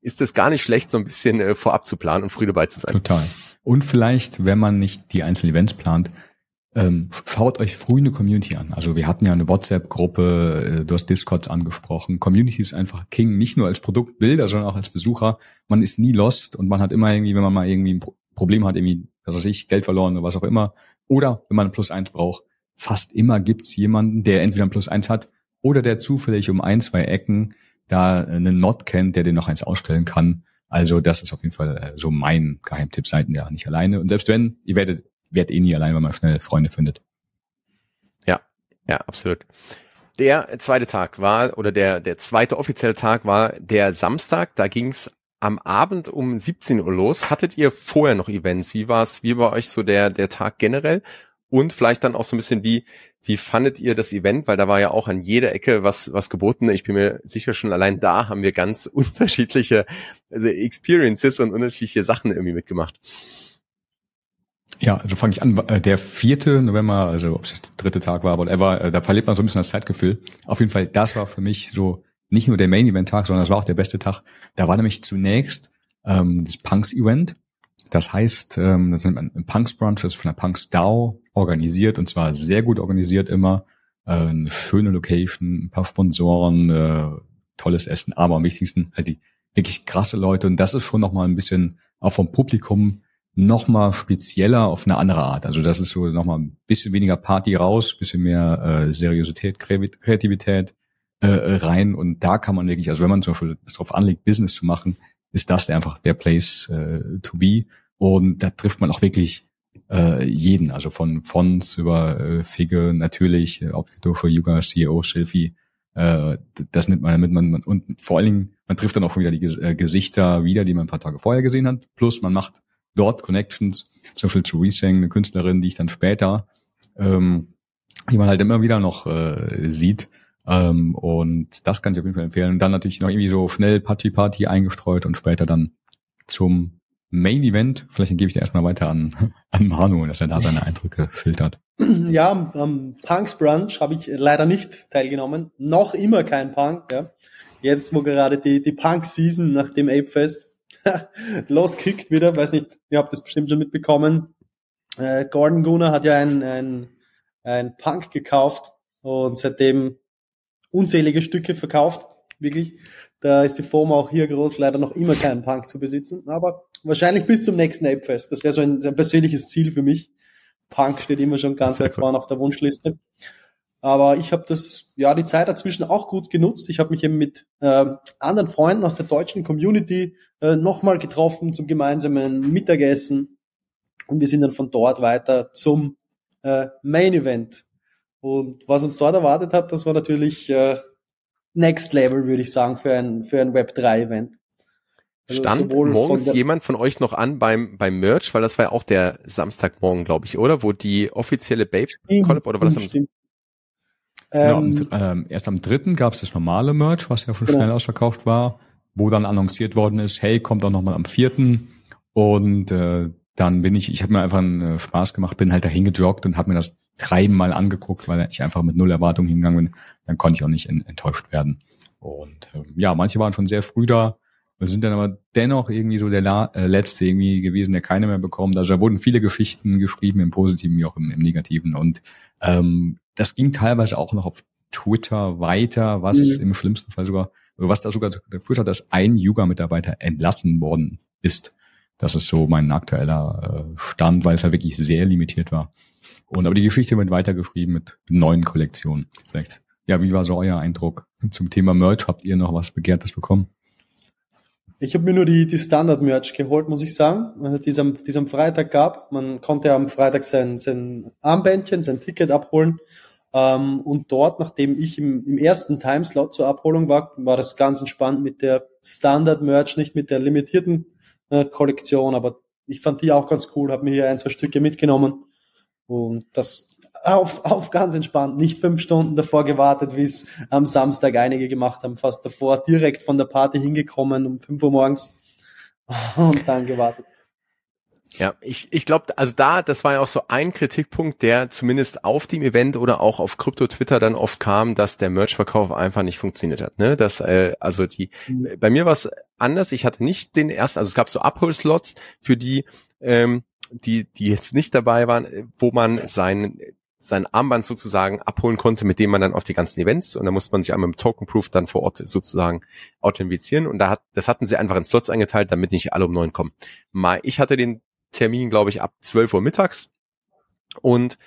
ist es gar nicht schlecht, so ein bisschen äh, vorab zu planen und früh dabei zu sein. Total. Und vielleicht, wenn man nicht die einzelnen Events plant, ähm, schaut euch früh eine Community an. Also wir hatten ja eine WhatsApp-Gruppe, äh, du hast Discords angesprochen. Community ist einfach King, nicht nur als Produktbilder, sondern auch als Besucher. Man ist nie lost und man hat immer irgendwie, wenn man mal irgendwie ein Problem hat, irgendwie, was weiß ich, Geld verloren oder was auch immer, oder wenn man ein Plus eins braucht, fast immer gibt's jemanden, der entweder ein Plus eins hat oder der zufällig um ein, zwei Ecken da einen Not kennt, der den noch eins ausstellen kann. Also das ist auf jeden Fall äh, so mein Geheimtipp. Seid ja nicht alleine. Und selbst wenn, ihr werdet wird eh nie allein, wenn man schnell Freunde findet. Ja, ja, absolut. Der zweite Tag war, oder der, der zweite offizielle Tag war der Samstag. Da ging's am Abend um 17 Uhr los. Hattet ihr vorher noch Events? Wie war's, wie war euch so der, der Tag generell? Und vielleicht dann auch so ein bisschen wie, wie fandet ihr das Event? Weil da war ja auch an jeder Ecke was, was geboten. Ich bin mir sicher schon allein da haben wir ganz unterschiedliche also Experiences und unterschiedliche Sachen irgendwie mitgemacht. Ja, also fange ich an. Äh, der vierte November, also ob es der dritte Tag war, whatever, äh, da verliert man so ein bisschen das Zeitgefühl. Auf jeden Fall, das war für mich so nicht nur der Main-Event-Tag, sondern das war auch der beste Tag. Da war nämlich zunächst ähm, das Punks-Event. Das heißt, ähm, das sind ein Punks Brunch, das ist von der Punks DAO organisiert und zwar sehr gut organisiert immer. Äh, eine schöne Location, ein paar Sponsoren, äh, tolles Essen, aber am wichtigsten halt die wirklich krasse Leute und das ist schon nochmal ein bisschen auch vom Publikum noch mal spezieller auf eine andere Art. Also das ist so noch mal ein bisschen weniger Party raus, bisschen mehr äh, Seriosität, Kreativität äh, rein. Und da kann man wirklich, also wenn man zum Beispiel es darauf anlegt, Business zu machen, ist das einfach der Place äh, to be. Und da trifft man auch wirklich äh, jeden, also von Fonts über äh, Figge natürlich, äh, Optidosho, Yuga, CEO, Selfie, äh, das nimmt man, damit man und vor allen Dingen, man trifft dann auch schon wieder die äh, Gesichter wieder, die man ein paar Tage vorher gesehen hat, plus man macht dort Connections, zum Beispiel zu Resang, eine Künstlerin, die ich dann später, ähm, die man halt immer wieder noch äh, sieht. Ähm, und das kann ich auf jeden Fall empfehlen. Und dann natürlich noch irgendwie so schnell Party Party eingestreut und später dann zum Main Event. Vielleicht gebe ich dir erstmal weiter an, an Manu, dass er da seine Eindrücke filtert. Ja, am Punks Brunch habe ich leider nicht teilgenommen. Noch immer kein Punk. Ja. Jetzt, wo gerade die, die Punk-Season nach dem Ape Fest loskickt wieder, weiß nicht, ihr habt das bestimmt schon mitbekommen. Äh, Gordon Gunner hat ja ein, ein, ein Punk gekauft und seitdem unzählige Stücke verkauft, wirklich. Da ist die Form auch hier groß, leider noch immer keinen Punk zu besitzen, aber wahrscheinlich bis zum nächsten Apefest. Das wäre so ein, ein, persönliches Ziel für mich. Punk steht immer schon ganz weit vorne auf der Wunschliste. Aber ich habe das, ja, die Zeit dazwischen auch gut genutzt. Ich habe mich eben mit äh, anderen Freunden aus der deutschen Community äh, nochmal getroffen zum gemeinsamen Mittagessen. Und wir sind dann von dort weiter zum äh, Main Event. Und was uns dort erwartet hat, das war natürlich äh, Next Level, würde ich sagen, für ein, für ein Web3-Event. Also Stand morgens von jemand von euch noch an beim, beim Merch, weil das war ja auch der Samstagmorgen, glaube ich, oder? Wo die offizielle Babe Collab oder war das am Genau, ähm, ähm, erst am dritten gab es das normale Merch, was ja schon genau. schnell ausverkauft war, wo dann annonciert worden ist, hey, kommt auch nochmal am vierten. Und äh, dann bin ich, ich habe mir einfach einen äh, Spaß gemacht, bin halt dahin gejoggt und habe mir das dreimal angeguckt, weil ich einfach mit null Erwartung hingegangen bin. Dann konnte ich auch nicht enttäuscht werden. Und äh, ja, manche waren schon sehr früh da. Wir sind dann aber dennoch irgendwie so der La äh, letzte irgendwie gewesen, der keine mehr bekommt. Also da wurden viele Geschichten geschrieben, im Positiven wie auch im, im Negativen. Und ähm, das ging teilweise auch noch auf Twitter weiter, was mhm. im schlimmsten Fall sogar, was da sogar geführt hat, dass ein Yuga-Mitarbeiter entlassen worden ist. Das ist so mein aktueller äh, Stand, weil es halt wirklich sehr limitiert war. Und aber die Geschichte wird weitergeschrieben mit neuen Kollektionen. Vielleicht, ja, wie war so euer Eindruck zum Thema Merch? Habt ihr noch was Begehrtes bekommen? Ich habe mir nur die, die Standard-Merch geholt, muss ich sagen, also die es am, die es am Freitag gab. Man konnte am Freitag sein, sein Armbändchen, sein Ticket abholen ähm, und dort, nachdem ich im, im ersten Timeslot zur Abholung war, war das ganz entspannt mit der Standard-Merch, nicht mit der limitierten äh, Kollektion, aber ich fand die auch ganz cool, habe mir hier ein, zwei Stücke mitgenommen. Und das auf, auf ganz entspannt, nicht fünf Stunden davor gewartet, wie es am Samstag einige gemacht haben, fast davor, direkt von der Party hingekommen um fünf Uhr morgens. Und dann gewartet. Ja, ich, ich glaube, also da, das war ja auch so ein Kritikpunkt, der zumindest auf dem Event oder auch auf Krypto-Twitter dann oft kam, dass der Merch-Verkauf einfach nicht funktioniert hat. Ne? Das, äh, also die, mhm. bei mir war es anders. Ich hatte nicht den ersten, also es gab so Abholslots für die, ähm, die, die jetzt nicht dabei waren, wo man sein sein Armband sozusagen abholen konnte, mit dem man dann auf die ganzen Events und da musste man sich einmal mit Token Proof dann vor Ort sozusagen authentifizieren und da hat, das hatten sie einfach in Slots eingeteilt, damit nicht alle um neun kommen. Mal, ich hatte den Termin, glaube ich, ab 12 Uhr mittags. Und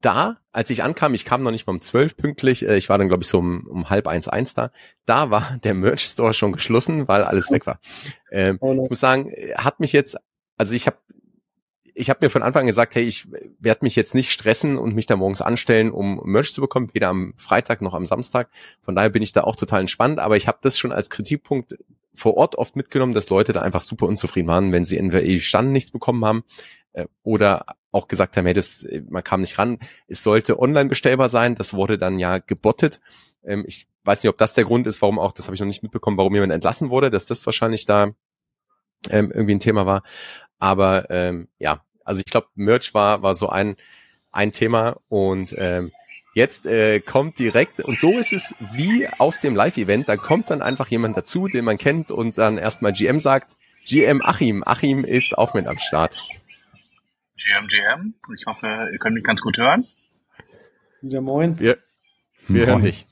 da, als ich ankam, ich kam noch nicht mal um 12 pünktlich, äh, ich war dann, glaube ich, so um, um halb eins, eins da, da war der Merch Store schon geschlossen, weil alles weg war. Ähm, oh ich muss sagen, hat mich jetzt, also ich habe ich habe mir von Anfang an gesagt, hey, ich werde mich jetzt nicht stressen und mich da morgens anstellen, um Merch zu bekommen, weder am Freitag noch am Samstag. Von daher bin ich da auch total entspannt, aber ich habe das schon als Kritikpunkt vor Ort oft mitgenommen, dass Leute da einfach super unzufrieden waren, wenn sie entweder ewig standen, nichts bekommen haben äh, oder auch gesagt haben, hey, das, man kam nicht ran. Es sollte online bestellbar sein. Das wurde dann ja gebottet. Ähm, ich weiß nicht, ob das der Grund ist, warum auch, das habe ich noch nicht mitbekommen, warum jemand entlassen wurde, dass das wahrscheinlich da ähm, irgendwie ein Thema war. Aber ähm, ja, also ich glaube, Merch war, war so ein, ein Thema und ähm, Jetzt äh, kommt direkt, und so ist es wie auf dem Live-Event, da kommt dann einfach jemand dazu, den man kennt und dann erstmal GM sagt, GM Achim, Achim ist auch mit am Start. GM, GM, ich hoffe, ihr könnt mich ganz gut hören. Ja, moin. Wir, wir hören dich.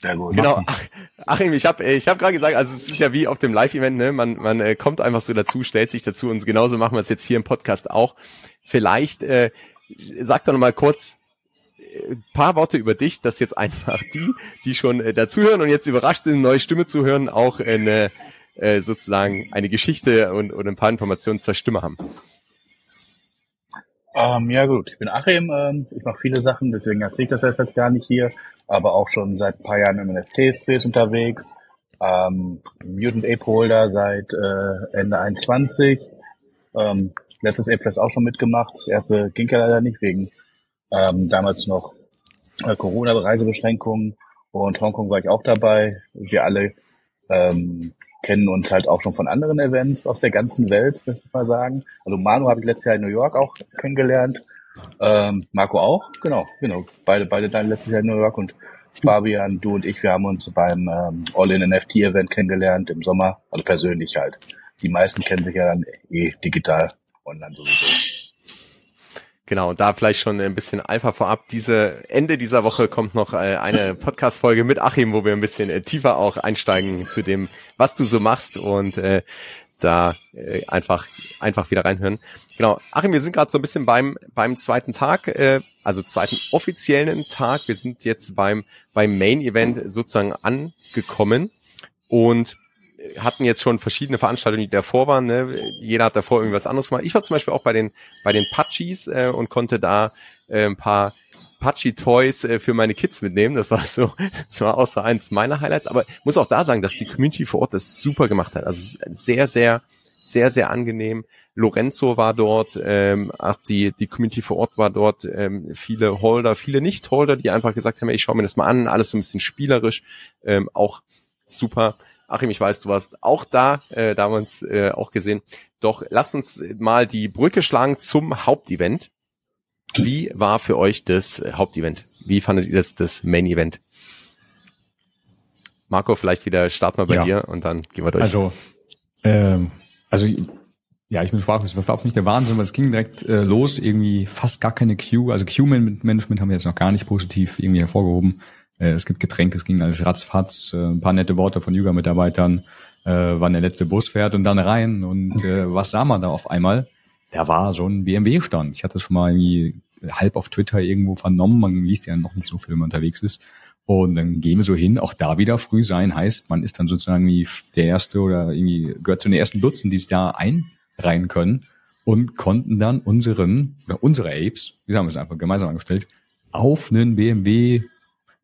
Sehr gut. Genau, Ach, Achim, ich habe ich hab gerade gesagt, also es ist ja wie auf dem Live-Event, ne? man, man äh, kommt einfach so dazu, stellt sich dazu und genauso machen wir es jetzt hier im Podcast auch. Vielleicht äh, sag doch noch mal kurz, paar Worte über dich, dass jetzt einfach die, die schon äh, dazuhören und jetzt überrascht sind, eine neue Stimme zu hören, auch eine, äh, sozusagen eine Geschichte und, und ein paar Informationen zur Stimme haben. Ähm, ja gut, ich bin Achim, ähm, ich mache viele Sachen, deswegen erzähle ich das erst jetzt gar nicht hier, aber auch schon seit ein paar Jahren im NFT-Space unterwegs. Ähm, Mutant Ape Holder seit äh, Ende 21. Ähm, letztes Ape Fest auch schon mitgemacht. Das erste ging ja leider nicht wegen ähm, damals noch äh, Corona-Reisebeschränkungen und Hongkong war ich auch dabei. Wir alle ähm, kennen uns halt auch schon von anderen Events aus der ganzen Welt, würde ich mal sagen. Also Manu habe ich letztes Jahr in New York auch kennengelernt. Ähm, Marco auch, genau, genau. Beide, beide dann letztes Jahr in New York und Fabian, du und ich, wir haben uns beim ähm, All-in-NFT-Event kennengelernt im Sommer, also persönlich halt. Die meisten kennen sich ja dann eh digital online sowieso. Genau, da vielleicht schon ein bisschen Alpha vorab. Diese Ende dieser Woche kommt noch äh, eine Podcast-Folge mit Achim, wo wir ein bisschen äh, tiefer auch einsteigen zu dem, was du so machst und äh, da äh, einfach einfach wieder reinhören. Genau, Achim, wir sind gerade so ein bisschen beim beim zweiten Tag, äh, also zweiten offiziellen Tag. Wir sind jetzt beim beim Main Event sozusagen angekommen und hatten jetzt schon verschiedene Veranstaltungen, die davor waren. Ne? Jeder hat davor irgendwas anderes gemacht. Ich war zum Beispiel auch bei den bei den Pachis äh, und konnte da äh, ein paar Pachi-Toys äh, für meine Kids mitnehmen. Das war so, das war auch so eins meiner Highlights. Aber muss auch da sagen, dass die Community vor Ort das super gemacht hat. Also sehr, sehr, sehr, sehr angenehm. Lorenzo war dort, ähm, ach, die, die Community vor Ort war dort, ähm, viele Holder, viele Nicht-Holder, die einfach gesagt haben, ich schaue mir das mal an, alles so ein bisschen spielerisch, ähm, auch super. Achim, ich weiß, du warst auch da, äh, da haben wir uns äh, auch gesehen. Doch lass uns mal die Brücke schlagen zum Hauptevent. Wie war für euch das äh, Hauptevent? Wie fandet ihr das, das Main Event? Marco, vielleicht wieder starten wir bei ja. dir und dann gehen wir durch. Also, ähm, also ja, ich bin fraglos, es war nicht der Wahnsinn, weil es ging direkt äh, los, irgendwie fast gar keine Queue, also Queue-Management haben wir jetzt noch gar nicht positiv irgendwie hervorgehoben. Äh, es gibt Getränke, es ging alles ratzfatz, äh, ein paar nette Worte von Yuga-Mitarbeitern, äh, wann der letzte Bus fährt und dann rein. Und äh, was sah man da auf einmal? Da war so ein BMW-Stand. Ich hatte das schon mal irgendwie halb auf Twitter irgendwo vernommen. Man liest ja noch nicht so viel, wenn man unterwegs ist. Und dann gehen wir so hin, auch da wieder früh sein heißt, man ist dann sozusagen wie der erste oder irgendwie gehört zu den ersten Dutzend, die sich da einreihen können und konnten dann unseren, unsere Apes, wie haben wir es einfach gemeinsam angestellt, auf einen BMW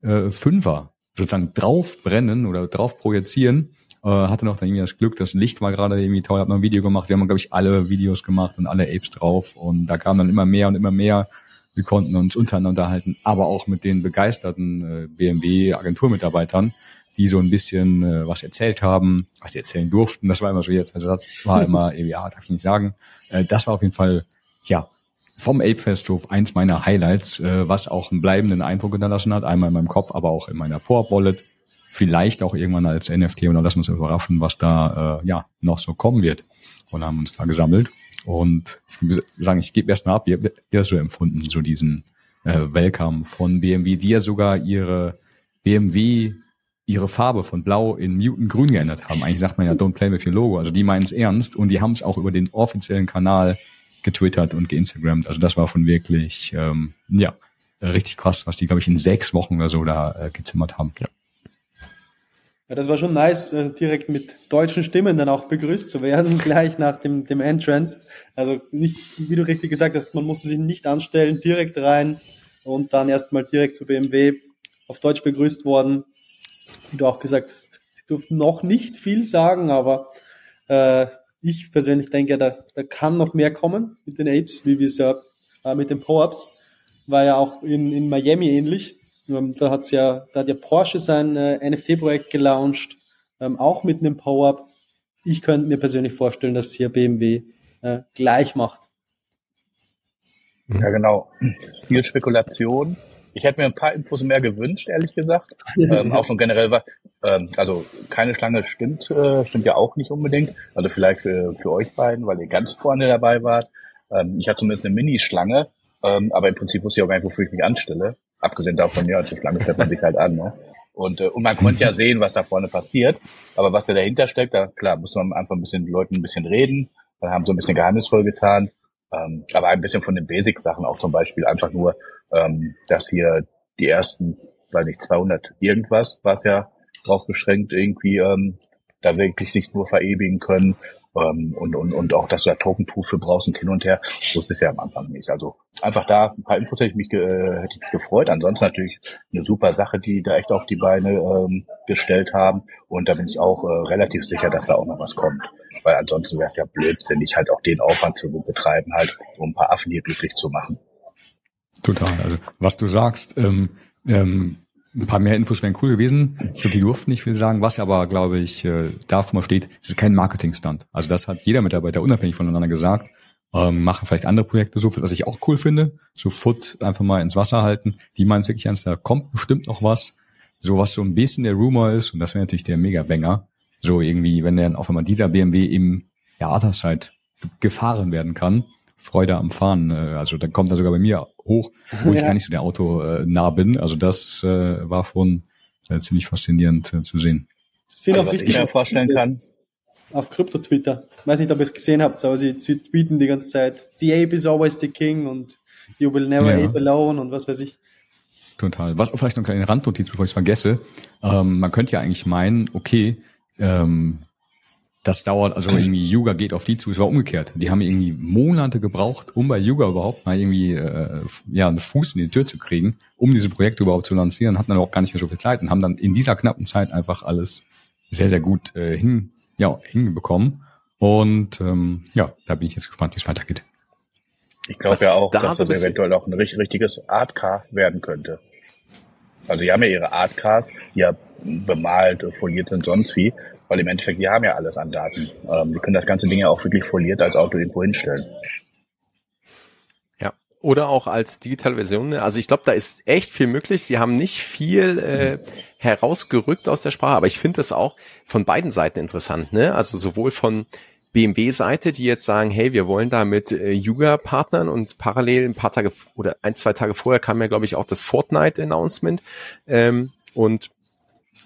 äh, Fünfer sozusagen drauf brennen oder drauf projizieren Äh, hatte noch dann irgendwie das Glück, das Licht war gerade irgendwie toll, hab noch ein Video gemacht. Wir haben, glaube ich, alle Videos gemacht und alle Apes drauf. Und da kamen dann immer mehr und immer mehr. Wir konnten uns untereinander unterhalten, aber auch mit den begeisterten äh, BMW-Agenturmitarbeitern, die so ein bisschen äh, was erzählt haben, was sie erzählen durften. Das war immer so jetzt, also das war immer, ja, darf ich nicht sagen. Äh, das war auf jeden Fall, ja, vom Ape Festhof eins meiner Highlights, äh, was auch einen bleibenden Eindruck hinterlassen hat, einmal in meinem Kopf, aber auch in meiner Pop-Wallet. Vielleicht auch irgendwann als NFT und dann lassen wir uns überraschen, was da äh, ja noch so kommen wird. Und haben uns da gesammelt. Und ich muss sagen, ich gebe erst mal ab, wie habt ihr so empfunden, so diesen äh, Welcome von BMW, die ja sogar ihre BMW, ihre Farbe von Blau in Mutant Grün geändert haben. Eigentlich sagt man ja, don't play with your Logo. Also die meinen es ernst und die haben es auch über den offiziellen Kanal getwittert und geinstagrammt. Also das war schon wirklich, ähm, ja, richtig krass, was die, glaube ich, in sechs Wochen oder so da äh, gezimmert haben. Ja. Ja, das war schon nice, äh, direkt mit deutschen Stimmen dann auch begrüßt zu werden, gleich nach dem, dem Entrance. Also nicht, wie du richtig gesagt hast, man musste sich nicht anstellen, direkt rein und dann erstmal direkt zu BMW auf Deutsch begrüßt worden. Wie du auch gesagt hast, sie durften noch nicht viel sagen, aber äh, ich persönlich denke, da, da kann noch mehr kommen mit den Apes, wie wir es ja äh, mit den Power-Ups. War ja auch in, in Miami ähnlich. Ähm, da hat's ja, da hat ja Porsche sein äh, NFT-Projekt gelauncht, ähm, auch mit einem Power-Up. Ich könnte mir persönlich vorstellen, dass hier BMW äh, gleich macht. Ja, genau. Viel Spekulation. Ich hätte mir ein paar Infos mehr gewünscht, ehrlich gesagt. ähm, auch schon generell war, ähm, also keine Schlange stimmt, äh, stimmt ja auch nicht unbedingt. Also vielleicht für, für euch beiden, weil ihr ganz vorne dabei wart. Ähm, ich hatte zumindest eine Mini-Schlange, ähm, aber im Prinzip wusste ich auch gar nicht, wofür ich mich anstelle. Abgesehen davon, ja, zur Schlange stellt man sich halt an. Ne? Und, äh, und man konnte ja sehen, was da vorne passiert. Aber was da dahinter steckt, da klar, muss man einfach ein bisschen mit Leuten ein bisschen reden. Dann haben so ein bisschen geheimnisvoll getan. Ähm, aber ein bisschen von den Basic-Sachen auch zum Beispiel einfach nur, ähm, dass hier die ersten, weiß nicht, 200 irgendwas, was ja drauf beschränkt, irgendwie ähm, da wirklich sich nur verewigen können ähm, und, und, und auch, dass du da Token-Proof brauchst und hin und her. Das ist ja am Anfang nicht. Also einfach da ein paar Infos hätte ich mich, äh, hätte ich mich gefreut. Ansonsten natürlich eine super Sache, die da echt auf die Beine ähm, gestellt haben. Und da bin ich auch äh, relativ sicher, dass da auch noch was kommt. Weil ansonsten wäre es ja blödsinnig, halt auch den Aufwand zu betreiben, halt, um ein paar Affen hier glücklich zu machen. Total. Also was du sagst, ähm, ähm, ein paar mehr Infos wären cool gewesen. Glaube, die durften nicht viel sagen. Was aber, glaube ich, äh, da schon mal steht, es ist kein Marketing-Stunt. Also das hat jeder Mitarbeiter unabhängig voneinander gesagt. Ähm, machen vielleicht andere Projekte so, was ich auch cool finde. So Foot einfach mal ins Wasser halten. Die meinen es wirklich ernst, da kommt bestimmt noch was. So was so ein bisschen der Rumor ist. Und das wäre natürlich der Mega-Banger. So irgendwie, wenn dann auch wenn man dieser BMW im ja, Other Side gefahren werden kann, Freude am Fahren. Äh, also dann kommt er sogar bei mir hoch, wo ich gar nicht so der Auto äh, nah bin. Also das äh, war schon äh, ziemlich faszinierend äh, zu sehen. Sie sind also, auch richtig ich mir vorstellen kann. Auf Krypto-Twitter. Weiß nicht, ob ihr es gesehen habt, aber sie, sie tweeten die ganze Zeit, the ape is always the king und you will never ja. ape alone und was weiß ich. Total. Was vielleicht noch eine kleine Randnotiz, bevor ich es vergesse. Ähm, man könnte ja eigentlich meinen, okay, ähm, das dauert, also irgendwie Yuga geht auf die zu, es war umgekehrt. Die haben irgendwie Monate gebraucht, um bei Yuga überhaupt mal irgendwie äh, ja einen Fuß in die Tür zu kriegen, um diese Projekte überhaupt zu lancieren, hatten dann auch gar nicht mehr so viel Zeit und haben dann in dieser knappen Zeit einfach alles sehr, sehr gut äh, hin, ja, hinbekommen. Und ähm, ja, da bin ich jetzt gespannt, wie es weitergeht. Ich glaube ja auch, da dass das eventuell auch ein richtig, richtiges Art-Car werden könnte. Also die haben ja ihre Art-Cars, die ja bemalt, foliert sind, sonst wie. Weil im Endeffekt, die haben ja alles an Daten. Ähm, die können das ganze Ding ja auch wirklich foliert als Auto irgendwo hinstellen. Ja, oder auch als digitale Version. Also ich glaube, da ist echt viel möglich. Sie haben nicht viel äh, herausgerückt aus der Sprache, aber ich finde das auch von beiden Seiten interessant. Ne? Also sowohl von BMW-Seite, die jetzt sagen, hey, wir wollen da mit äh, Yuga partnern und parallel ein paar Tage oder ein, zwei Tage vorher kam ja, glaube ich, auch das Fortnite-Announcement. Ähm, und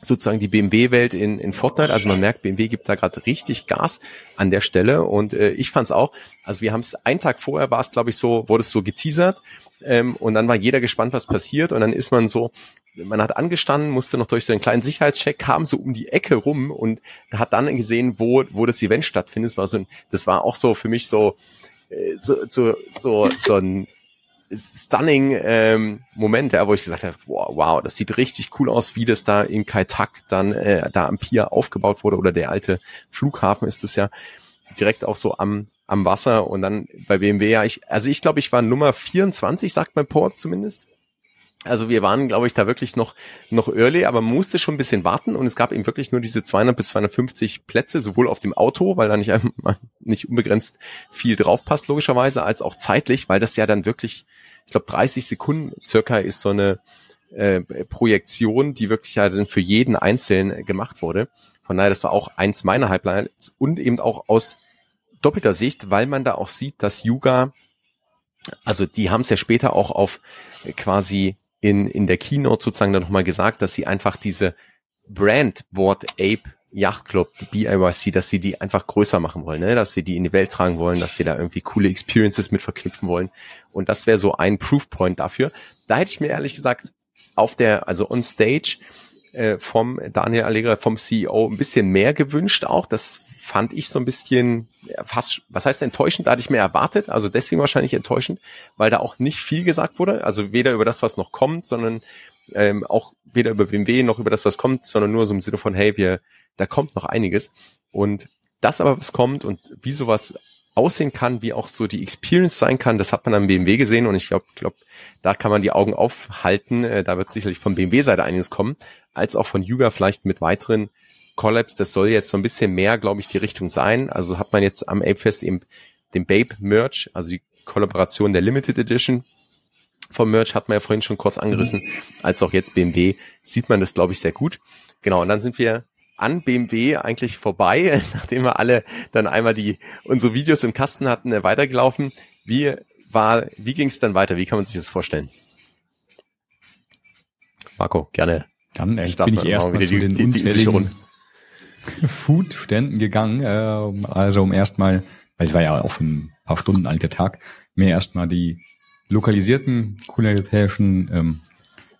sozusagen die BMW-Welt in, in Fortnite. Also man merkt, BMW gibt da gerade richtig Gas an der Stelle. Und äh, ich fand's auch, also wir haben es einen Tag vorher war es, glaube ich, so, wurde es so geteasert. Ähm, und dann war jeder gespannt, was passiert. Und dann ist man so, man hat angestanden, musste noch durch so einen kleinen Sicherheitscheck, kam so um die Ecke rum und hat dann gesehen, wo, wo das Event stattfindet. Das war so ein, das war auch so für mich so, äh, so, so, so, so ein stunning ähm, Moment, ja, wo ich gesagt habe, wow, wow, das sieht richtig cool aus, wie das da in Kai Tak dann äh, da am Pier aufgebaut wurde oder der alte Flughafen ist es ja direkt auch so am am Wasser und dann bei BMW ja ich also ich glaube ich war Nummer 24 sagt mein Port zumindest also wir waren, glaube ich, da wirklich noch, noch early, aber man musste schon ein bisschen warten und es gab eben wirklich nur diese 200 bis 250 Plätze, sowohl auf dem Auto, weil da nicht, nicht unbegrenzt viel draufpasst, logischerweise, als auch zeitlich, weil das ja dann wirklich, ich glaube, 30 Sekunden circa ist so eine äh, Projektion, die wirklich ja dann für jeden Einzelnen gemacht wurde. Von daher, das war auch eins meiner Hypelines und eben auch aus doppelter Sicht, weil man da auch sieht, dass Yuga also die haben es ja später auch auf quasi in, in der Keynote sozusagen dann nochmal gesagt, dass sie einfach diese Brand Board Ape Yacht Club, die BIYC, dass sie die einfach größer machen wollen, ne? dass sie die in die Welt tragen wollen, dass sie da irgendwie coole Experiences mit verknüpfen wollen. Und das wäre so ein Proofpoint dafür. Da hätte ich mir ehrlich gesagt auf der, also on stage äh, vom Daniel Allegra, vom CEO ein bisschen mehr gewünscht auch. Das fand ich so ein bisschen fast, was heißt enttäuschend, da hatte ich mehr erwartet, also deswegen wahrscheinlich enttäuschend, weil da auch nicht viel gesagt wurde, also weder über das, was noch kommt, sondern ähm, auch weder über BMW noch über das, was kommt, sondern nur so im Sinne von, hey, wir, da kommt noch einiges. Und das aber, was kommt und wie sowas aussehen kann, wie auch so die Experience sein kann, das hat man am BMW gesehen und ich glaube, glaub, da kann man die Augen aufhalten. Äh, da wird sicherlich von BMW-Seite einiges kommen, als auch von Yuga vielleicht mit weiteren Collabs, das soll jetzt so ein bisschen mehr, glaube ich, die Richtung sein. Also hat man jetzt am Apefest eben den Babe Merch, also die Kollaboration der Limited Edition vom Merch hat man ja vorhin schon kurz angerissen, als auch jetzt BMW sieht man das, glaube ich, sehr gut. Genau, und dann sind wir an BMW eigentlich vorbei, nachdem wir alle dann einmal die unsere Videos im Kasten hatten, äh, weitergelaufen. Wie war, wie ging es dann weiter? Wie kann man sich das vorstellen? Marco, gerne. Dann äh, bin ich erstmal zu den die, unzähligen Food-Ständen gegangen, äh, also um erstmal, weil es war ja auch schon ein paar Stunden alt der Tag, mir erstmal die lokalisierten kulinarischen ähm,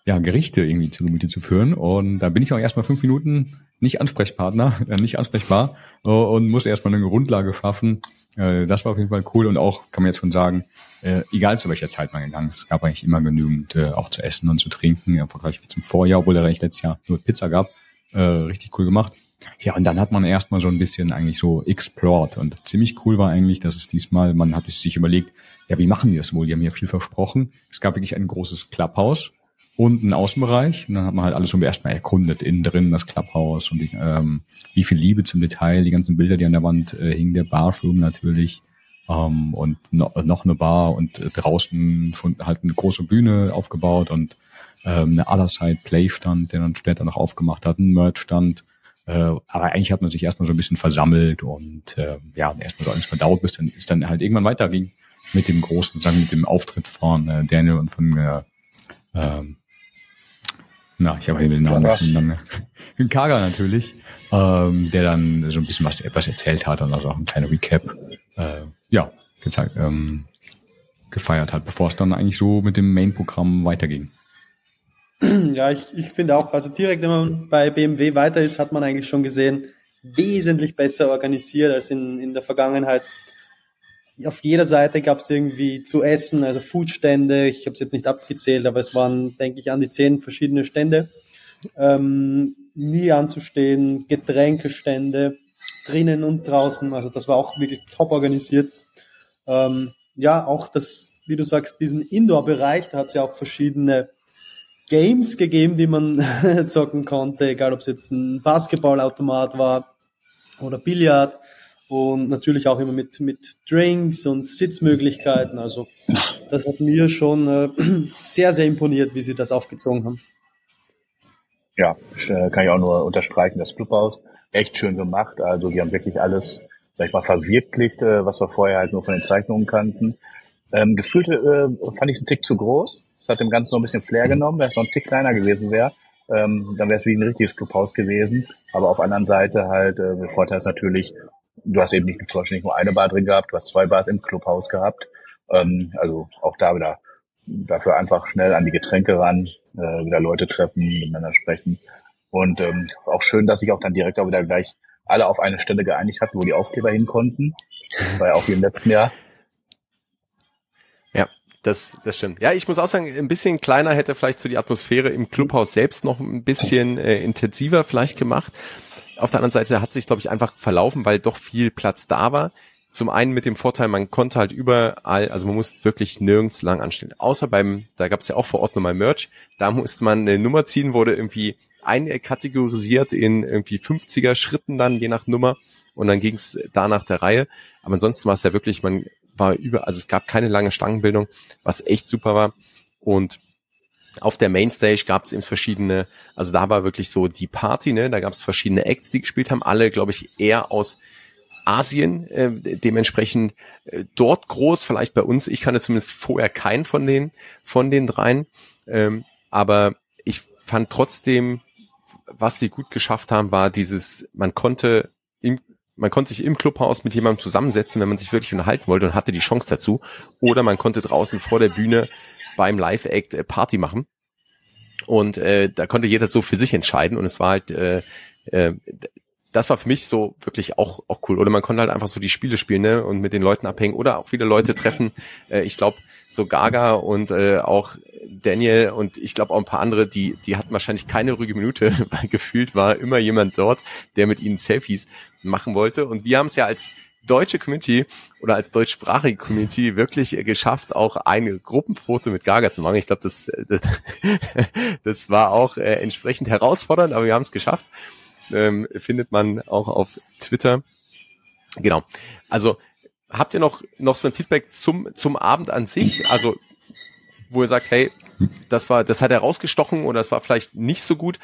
ja, Gerichte irgendwie zu Gemüte zu führen. Und da bin ich auch erstmal fünf Minuten nicht Ansprechpartner, äh, nicht ansprechbar äh, und muss erstmal eine Grundlage schaffen. Äh, das war auf jeden Fall cool und auch, kann man jetzt schon sagen, äh, egal zu welcher Zeit man gegangen ist, gab eigentlich immer genügend äh, auch zu essen und zu trinken, im Vergleich zum Vorjahr, obwohl er eigentlich letztes Jahr nur Pizza gab. Äh, richtig cool gemacht. Ja, und dann hat man erstmal so ein bisschen eigentlich so explored. Und ziemlich cool war eigentlich, dass es diesmal, man hat sich überlegt, ja, wie machen die das wohl? Die haben ja viel versprochen. Es gab wirklich ein großes Clubhouse und einen Außenbereich. Und dann hat man halt alles so erstmal erkundet, innen drin das Clubhouse und die, ähm, wie viel Liebe zum Detail, die ganzen Bilder, die an der Wand äh, hingen, der Bathroom natürlich. Ähm, und no, noch eine Bar und äh, draußen schon halt eine große Bühne aufgebaut und ähm, eine Other Side Play stand, der dann später noch aufgemacht hat, ein Merch stand aber eigentlich hat man sich erstmal so ein bisschen versammelt und äh, ja, erstmal so alles verdaut, bis dann ist dann halt irgendwann weiterging mit dem großen, sagen mit dem Auftritt von äh, Daniel und von äh, ähm, na, ich habe hier den Namen nicht lange. Kaga natürlich, ähm, der dann so ein bisschen was etwas erzählt hat und also auch ein kleiner Recap, äh, ja, gezeigt, ähm, gefeiert hat, bevor es dann eigentlich so mit dem Main-Programm weiterging. Ja, ich, ich finde auch, also direkt, wenn man bei BMW weiter ist, hat man eigentlich schon gesehen, wesentlich besser organisiert als in, in der Vergangenheit. Auf jeder Seite gab es irgendwie zu essen, also Foodstände. Ich habe es jetzt nicht abgezählt, aber es waren, denke ich, an die zehn verschiedene Stände. Ähm, nie anzustehen, Getränkestände drinnen und draußen. Also das war auch wirklich top organisiert. Ähm, ja, auch das, wie du sagst, diesen Indoor-Bereich, da hat es ja auch verschiedene Games gegeben, die man zocken konnte, egal ob es jetzt ein Basketballautomat war oder Billard und natürlich auch immer mit, mit Drinks und Sitzmöglichkeiten. Also das hat mir schon äh, sehr, sehr imponiert, wie sie das aufgezogen haben. Ja, äh, kann ich auch nur unterstreichen, das Clubhaus echt schön gemacht. Also die haben wirklich alles, sag ich mal, verwirklicht, äh, was wir vorher halt nur von den Zeichnungen kannten. Ähm, gefühlt äh, fand ich es einen Tick zu groß hat dem Ganzen noch ein bisschen Flair genommen. Wenn es noch ein Tick kleiner gewesen wäre, ähm, dann wäre es wie ein richtiges Clubhaus gewesen. Aber auf der anderen Seite halt, äh, der Vorteil ist natürlich, du hast eben nicht, zum Beispiel nicht nur eine Bar drin gehabt, du hast zwei Bars im Clubhaus gehabt. Ähm, also auch da wieder dafür einfach schnell an die Getränke ran, äh, wieder Leute treffen, miteinander sprechen. Und ähm, auch schön, dass sich auch dann direkt auch wieder gleich alle auf eine Stelle geeinigt hatten, wo die Aufkleber hin konnten. Das war ja auch wie im letzten Jahr. Das, das stimmt. Ja, ich muss auch sagen, ein bisschen kleiner hätte vielleicht so die Atmosphäre im Clubhaus selbst noch ein bisschen äh, intensiver vielleicht gemacht. Auf der anderen Seite hat sich, glaube ich, einfach verlaufen, weil doch viel Platz da war. Zum einen mit dem Vorteil, man konnte halt überall, also man musste wirklich nirgends lang anstehen. Außer beim, da gab es ja auch vor Ort nochmal Merch, da musste man eine Nummer ziehen, wurde irgendwie einkategorisiert in irgendwie 50er Schritten dann, je nach Nummer. Und dann ging es da nach der Reihe. Aber ansonsten war es ja wirklich, man war über, also es gab keine lange Stangenbildung, was echt super war. Und auf der Mainstage gab es eben verschiedene, also da war wirklich so die Party, ne? Da gab es verschiedene Acts, die gespielt haben, alle, glaube ich, eher aus Asien, äh, dementsprechend äh, dort groß, vielleicht bei uns. Ich kannte zumindest vorher keinen von den von den dreien, ähm, aber ich fand trotzdem, was sie gut geschafft haben, war dieses, man konnte im man konnte sich im Clubhaus mit jemandem zusammensetzen, wenn man sich wirklich unterhalten wollte und hatte die Chance dazu. Oder man konnte draußen vor der Bühne beim Live-Act äh, Party machen. Und äh, da konnte jeder so für sich entscheiden. Und es war halt, äh, äh, das war für mich so wirklich auch, auch cool. Oder man konnte halt einfach so die Spiele spielen ne? und mit den Leuten abhängen oder auch wieder Leute treffen. Äh, ich glaube, so Gaga und äh, auch Daniel und ich glaube auch ein paar andere, die, die hatten wahrscheinlich keine ruhige Minute, weil gefühlt war immer jemand dort, der mit ihnen Selfies machen wollte. Und wir haben es ja als deutsche Community oder als deutschsprachige Community wirklich geschafft, auch ein Gruppenfoto mit Gaga zu machen. Ich glaube, das, das, das war auch äh, entsprechend herausfordernd, aber wir haben es geschafft. Ähm, findet man auch auf Twitter. Genau. Also habt ihr noch, noch so ein Feedback zum, zum Abend an sich? Also, wo ihr sagt, hey, das war, das hat herausgestochen oder das war vielleicht nicht so gut?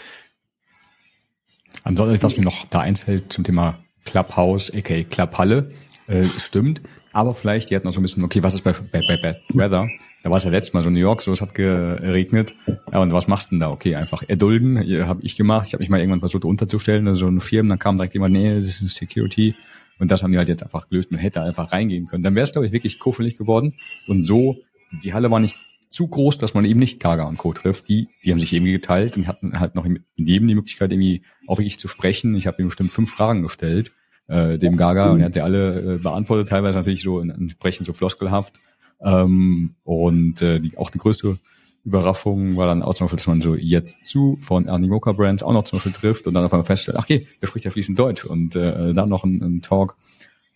Ansonsten, was mir noch da einfällt zum Thema Clubhouse, aka Clubhalle, äh, stimmt. Aber vielleicht, die hatten auch so ein bisschen, okay, was ist bei, bei, bei Bad Weather? Da war es ja letztes Mal so New York, so es hat geregnet. Ja, und was machst du denn da? Okay, einfach erdulden, habe ich gemacht. Ich habe mich mal irgendwann versucht unterzustellen, also so ein Schirm, dann kam direkt jemand, nee, das ist Security. Und das haben die halt jetzt einfach gelöst. Man hätte einfach reingehen können. Dann wäre es, glaube ich, wirklich kuschelig geworden. Und so, die Halle war nicht zu groß, dass man eben nicht Kaga und Co. trifft. Die, die haben sich irgendwie geteilt und hatten halt noch jedem die Möglichkeit, irgendwie auch wirklich zu sprechen. Ich habe ihm bestimmt fünf Fragen gestellt, äh, dem Gaga, und er hat sie alle äh, beantwortet, teilweise natürlich so entsprechend so floskelhaft. Ähm, und äh, die, auch die größte Überraschung war dann auch zum Beispiel, dass man so jetzt zu von Animoca Brands auch noch zum Beispiel trifft und dann auf einmal feststellt, ach okay, der spricht ja fließend Deutsch und äh, dann noch ein, ein Talk.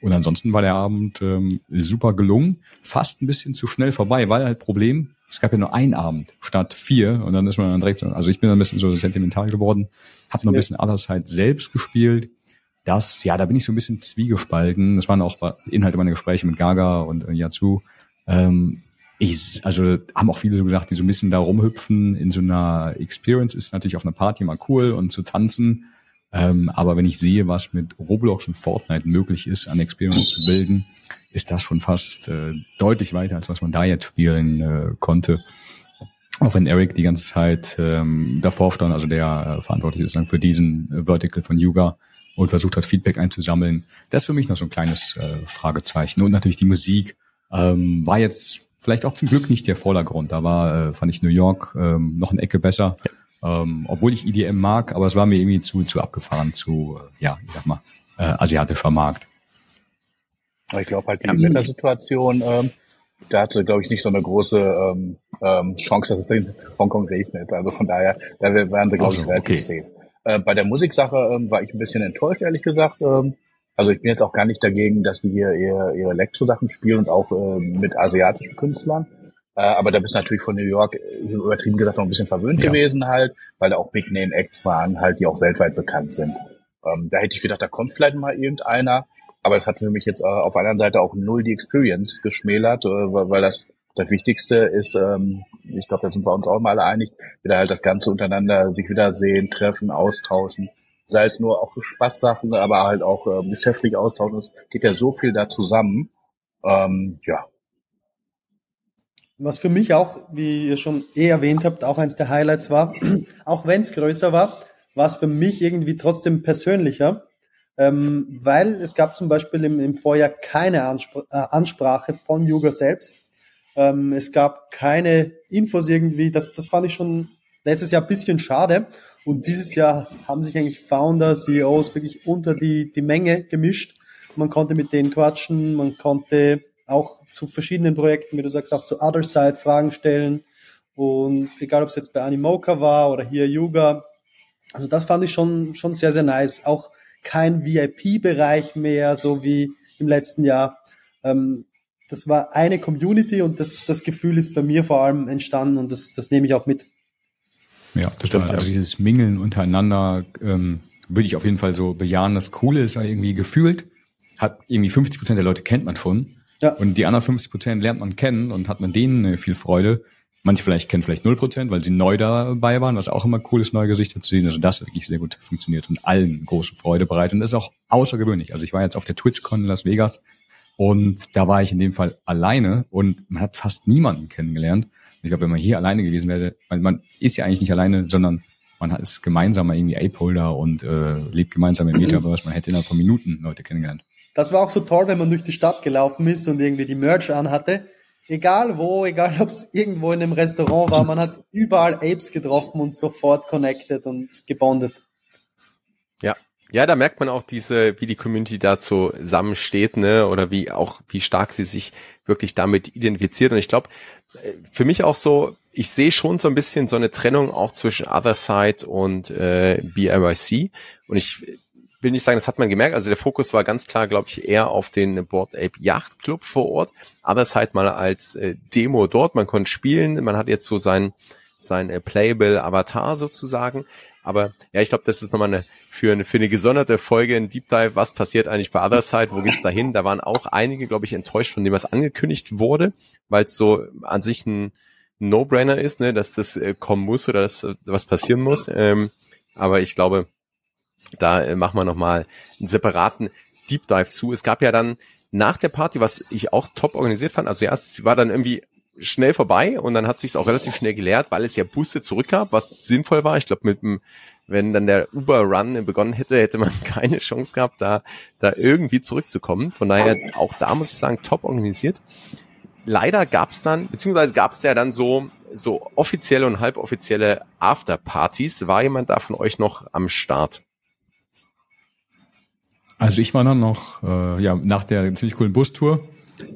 Und ansonsten war der Abend ähm, super gelungen, fast ein bisschen zu schnell vorbei, weil halt Problem, es gab ja nur einen Abend statt vier und dann ist man dann direkt so, also ich bin dann ein bisschen so sentimental geworden, hab noch ein bisschen Otherside selbst gespielt. Das, ja, da bin ich so ein bisschen zwiegespalten. Das waren auch Inhalte meiner Gespräche mit Gaga und äh, Yazu. Ähm, ich, also haben auch viele so gesagt, die so ein bisschen da rumhüpfen in so einer Experience ist natürlich auf einer Party mal cool und zu tanzen. Ähm, aber wenn ich sehe, was mit Roblox und Fortnite möglich ist, an Experience zu bilden, ist das schon fast äh, deutlich weiter, als was man da jetzt spielen äh, konnte. Auch wenn Eric die ganze Zeit ähm, davor stand, also der äh, verantwortlich ist dann für diesen äh, Vertical von Yuga und versucht hat, Feedback einzusammeln. Das ist für mich noch so ein kleines äh, Fragezeichen. Und natürlich die Musik ähm, war jetzt vielleicht auch zum Glück nicht der Vordergrund. Da war, äh, fand ich New York ähm, noch eine Ecke besser. Ja. Ähm, obwohl ich EDM mag, aber es war mir irgendwie zu, zu abgefahren, zu, äh, ja, ich sag mal, äh, asiatischer Markt. Ich glaube halt, die Wettersituation, ähm, da hatte, glaube ich, nicht so eine große ähm, ähm, Chance, dass es in Hongkong regnet. Also von daher, da wären sie, glaube ich, relativ okay. safe. Äh, bei der Musiksache ähm, war ich ein bisschen enttäuscht, ehrlich gesagt. Ähm, also ich bin jetzt auch gar nicht dagegen, dass die hier ihre, ihre Elektro-Sachen spielen und auch äh, mit asiatischen Künstlern. Äh, aber da bist du natürlich von New York, äh, übertrieben gesagt, noch ein bisschen verwöhnt ja. gewesen halt, weil da auch Big Name Acts waren, halt, die auch weltweit bekannt sind. Ähm, da hätte ich gedacht, da kommt vielleicht mal irgendeiner. Aber es hat für mich jetzt äh, auf der anderen Seite auch null die Experience geschmälert, äh, weil das das Wichtigste ist, ähm, ich glaube, da sind wir uns auch mal einig, wieder halt das Ganze untereinander sich wiedersehen, treffen, austauschen sei es nur auch so Spaßsachen, aber halt auch äh, geschäftlich austauschen. Es geht ja so viel da zusammen. Ähm, ja. Was für mich auch, wie ihr schon eh erwähnt habt, auch eins der Highlights war, auch wenn es größer war, war es für mich irgendwie trotzdem persönlicher, ähm, weil es gab zum Beispiel im, im Vorjahr keine Anspr äh, Ansprache von Yuga selbst. Ähm, es gab keine Infos irgendwie, das, das fand ich schon letztes Jahr ein bisschen schade. Und dieses Jahr haben sich eigentlich Founder, CEOs wirklich unter die, die Menge gemischt. Man konnte mit denen quatschen, man konnte auch zu verschiedenen Projekten, wie du sagst, auch zu Other Side Fragen stellen. Und egal, ob es jetzt bei Animoca war oder hier Yuga. Also das fand ich schon, schon sehr, sehr nice. Auch kein VIP-Bereich mehr, so wie im letzten Jahr. Ähm, das war eine Community und das, das Gefühl ist bei mir vor allem entstanden und das, das nehme ich auch mit. Ja, das stimmt. Also dieses Mingeln untereinander ähm, würde ich auf jeden Fall so bejahen. Das Coole ist ja irgendwie gefühlt, hat irgendwie 50 Prozent der Leute kennt man schon. Ja. Und die anderen 50 Prozent lernt man kennen und hat man denen viel Freude. Manche vielleicht kennen vielleicht 0 Prozent, weil sie neu dabei waren, was auch immer cool ist, neue Gesichter zu sehen. Also das hat wirklich sehr gut funktioniert und allen große Freude bereitet. Und das ist auch außergewöhnlich. Also ich war jetzt auf der TwitchCon in Las Vegas und da war ich in dem Fall alleine und man hat fast niemanden kennengelernt. Ich glaube, wenn man hier alleine gewesen wäre, man, man ist ja eigentlich nicht alleine, sondern man ist gemeinsam irgendwie Ape-Holder und äh, lebt gemeinsam im Metaverse. Man hätte innerhalb von Minuten Leute kennengelernt. Das war auch so toll, wenn man durch die Stadt gelaufen ist und irgendwie die Merch anhatte. Egal wo, egal ob es irgendwo in einem Restaurant war, man hat überall Apes getroffen und sofort connected und gebondet. Ja, da merkt man auch diese, wie die Community da zusammensteht, ne, oder wie auch, wie stark sie sich wirklich damit identifiziert. Und ich glaube, äh, für mich auch so, ich sehe schon so ein bisschen so eine Trennung auch zwischen Other Side und äh, BRYC. Und ich will nicht sagen, das hat man gemerkt. Also der Fokus war ganz klar, glaube ich, eher auf den Board Ape Yacht Club vor Ort. Other Side mal als äh, Demo dort. Man konnte spielen. Man hat jetzt so sein, sein äh, Playable Avatar sozusagen. Aber ja, ich glaube, das ist nochmal eine, für, eine, für eine gesonderte Folge, ein Deep Dive, was passiert eigentlich bei Other Side, wo geht's dahin? Da waren auch einige, glaube ich, enttäuscht von dem, was angekündigt wurde, weil es so an sich ein No-Brainer ist, ne, dass das äh, kommen muss oder dass äh, was passieren muss. Ähm, aber ich glaube, da äh, machen wir nochmal einen separaten Deep Dive zu. Es gab ja dann nach der Party, was ich auch top organisiert fand, also erst, sie war dann irgendwie schnell vorbei und dann hat sich auch relativ schnell geleert, weil es ja Busse zurückgab, was sinnvoll war. Ich glaube, mit dem, wenn dann der Uber-Run begonnen hätte, hätte man keine Chance gehabt, da, da irgendwie zurückzukommen. Von daher auch da muss ich sagen, top organisiert. Leider gab es dann, beziehungsweise gab es ja dann so, so offizielle und halboffizielle Afterpartys. War jemand da von euch noch am Start? Also ich war dann noch, äh, ja, nach der ziemlich coolen Bustour,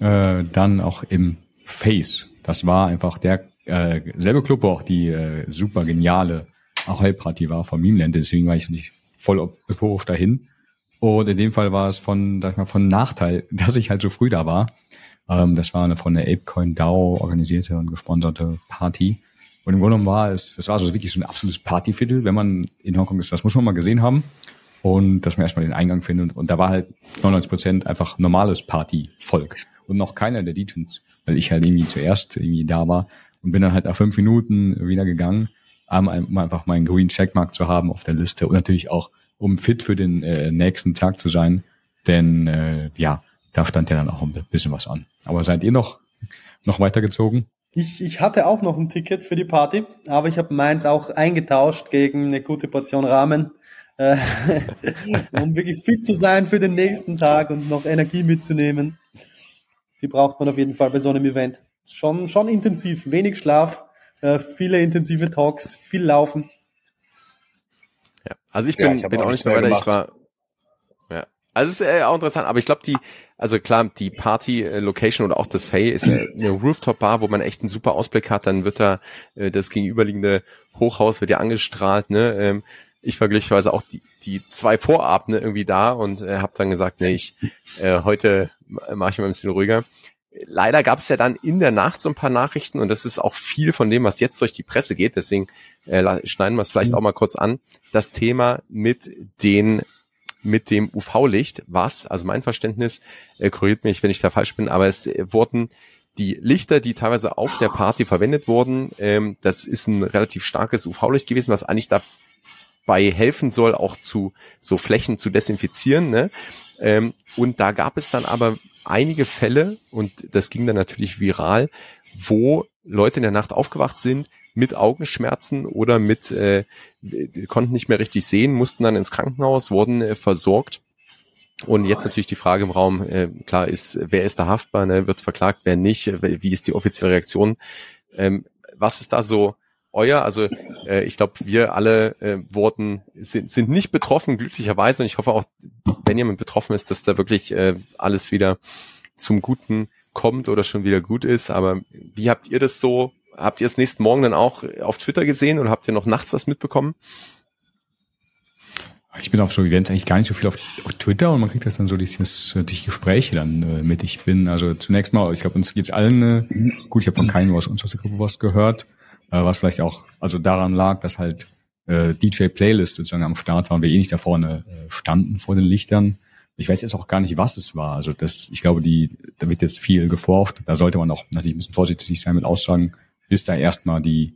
äh, dann auch im Face das war einfach der äh, selbe Club, wo auch die äh, super geniale Ahoi-Party war von Memeland, deswegen war ich nicht voll euphorisch dahin. Und in dem Fall war es von, sag ich mal, von Nachteil, dass ich halt so früh da war. Ähm, das war eine von der ApeCoin DAO organisierte und gesponserte Party. Und im Grunde genommen war es, es war so wirklich so ein absolutes Partyviertel, wenn man in Hongkong ist. Das muss man mal gesehen haben. Und dass man erstmal den Eingang findet. Und da war halt 99 Prozent einfach normales Partyvolk und noch keiner der Degens, weil ich halt irgendwie zuerst irgendwie da war und bin dann halt nach fünf Minuten wieder gegangen, um einfach meinen Green Checkmark zu haben auf der Liste und natürlich auch, um fit für den äh, nächsten Tag zu sein, denn äh, ja, da stand ja dann auch ein bisschen was an. Aber seid ihr noch, noch weitergezogen? Ich, ich hatte auch noch ein Ticket für die Party, aber ich habe meins auch eingetauscht gegen eine gute Portion Rahmen, äh, um wirklich fit zu sein für den nächsten Tag und noch Energie mitzunehmen die braucht man auf jeden Fall bei so einem Event. Schon, schon intensiv, wenig Schlaf, äh, viele intensive Talks, viel Laufen. Ja, also ich bin, ja, ich bin auch nicht mehr weiter, ich war, ja. Also es ist äh, auch interessant, aber ich glaube, die, also klar, die Party-Location oder auch das Fay ist eine Rooftop-Bar, wo man echt einen super Ausblick hat, dann wird da äh, das gegenüberliegende Hochhaus wird ja angestrahlt, ne, ähm, ich war glücklicherweise auch die, die zwei Vorabende irgendwie da und äh, habe dann gesagt, nee, ich äh, heute mache ich mal ein bisschen ruhiger. Leider gab es ja dann in der Nacht so ein paar Nachrichten und das ist auch viel von dem, was jetzt durch die Presse geht. Deswegen äh, schneiden wir es vielleicht mhm. auch mal kurz an. Das Thema mit den mit dem UV-Licht, was, also mein Verständnis, äh, korrigiert mich, wenn ich da falsch bin, aber es äh, wurden die Lichter, die teilweise auf der Party verwendet wurden, ähm, das ist ein relativ starkes UV-Licht gewesen, was eigentlich da bei helfen soll, auch zu so Flächen zu desinfizieren. Ne? Ähm, und da gab es dann aber einige Fälle, und das ging dann natürlich viral, wo Leute in der Nacht aufgewacht sind mit Augenschmerzen oder mit, äh, konnten nicht mehr richtig sehen, mussten dann ins Krankenhaus, wurden äh, versorgt. Und jetzt natürlich die Frage im Raum, äh, klar ist, wer ist da haftbar, ne? wird verklagt, wer nicht, wie ist die offizielle Reaktion? Ähm, was ist da so euer. Also äh, ich glaube, wir alle äh, wurden sind, sind nicht betroffen, glücklicherweise. Und ich hoffe auch, wenn jemand betroffen ist, dass da wirklich äh, alles wieder zum Guten kommt oder schon wieder gut ist. Aber wie habt ihr das so? Habt ihr es nächsten Morgen dann auch auf Twitter gesehen oder habt ihr noch nachts was mitbekommen? Ich bin auf so Events eigentlich gar nicht so viel auf, auf Twitter und man kriegt das dann so durch, durch Gespräche dann äh, mit. Ich bin also zunächst mal, ich glaube, uns geht's allen äh, gut. Ich habe von keinem aus uns aus der Gruppe was gehört, was vielleicht auch also daran lag, dass halt äh, DJ Playlist sozusagen am Start waren, wir eh nicht da vorne äh, standen vor den Lichtern. Ich weiß jetzt auch gar nicht, was es war. Also das, ich glaube, die, da wird jetzt viel geforscht. Da sollte man auch natürlich ein bisschen vorsichtig sein mit Aussagen, bis da erstmal die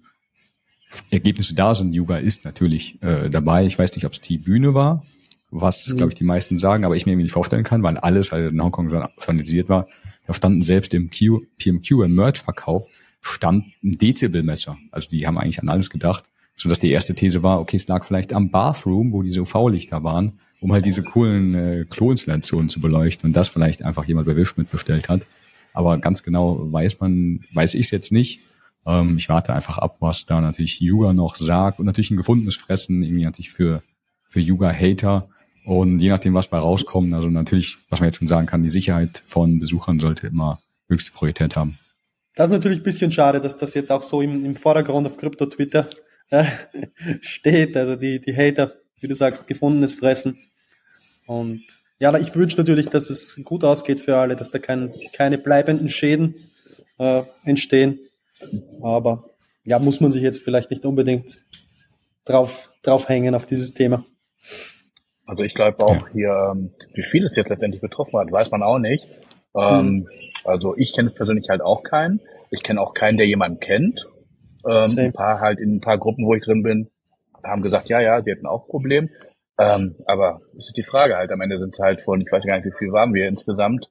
Ergebnisse da sind. Yuga ist natürlich äh, dabei. Ich weiß nicht, ob es die Bühne war, was, mhm. glaube ich, die meisten sagen, aber ich mir irgendwie nicht vorstellen kann, weil alles halt in Hongkong standardisiert war. Da standen selbst im Q, PMQ im Merch-Verkauf stand ein Dezibelmesser. Also die haben eigentlich an alles gedacht, so dass die erste These war, okay, es lag vielleicht am Bathroom, wo diese UV-Lichter waren, um halt diese coolen äh, Kloinstallationen zu beleuchten und das vielleicht einfach jemand bei Wish mitbestellt hat. Aber ganz genau weiß man, weiß ich jetzt nicht. Ähm, ich warte einfach ab, was da natürlich Yuga noch sagt und natürlich ein gefundenes Fressen irgendwie natürlich für, für Yuga-Hater. Und je nachdem, was bei rauskommt, also natürlich, was man jetzt schon sagen kann, die Sicherheit von Besuchern sollte immer höchste Priorität haben. Das ist natürlich ein bisschen schade, dass das jetzt auch so im, im Vordergrund auf Krypto-Twitter äh, steht. Also die, die Hater, wie du sagst, gefundenes Fressen. Und ja, ich wünsche natürlich, dass es gut ausgeht für alle, dass da kein, keine bleibenden Schäden äh, entstehen. Aber ja, muss man sich jetzt vielleicht nicht unbedingt drauf, drauf hängen auf dieses Thema. Also ich glaube auch ja. hier, ähm, wie viel es jetzt letztendlich betroffen hat, weiß man auch nicht. Ähm, hm. Also ich kenne es persönlich halt auch keinen. Ich kenne auch keinen, der jemanden kennt. Ähm, ein paar halt in ein paar Gruppen, wo ich drin bin, haben gesagt, ja, ja, die hätten auch ein Problem. Ähm, aber das ist die Frage halt. Am Ende sind es halt von, ich weiß gar nicht, wie viel waren wir insgesamt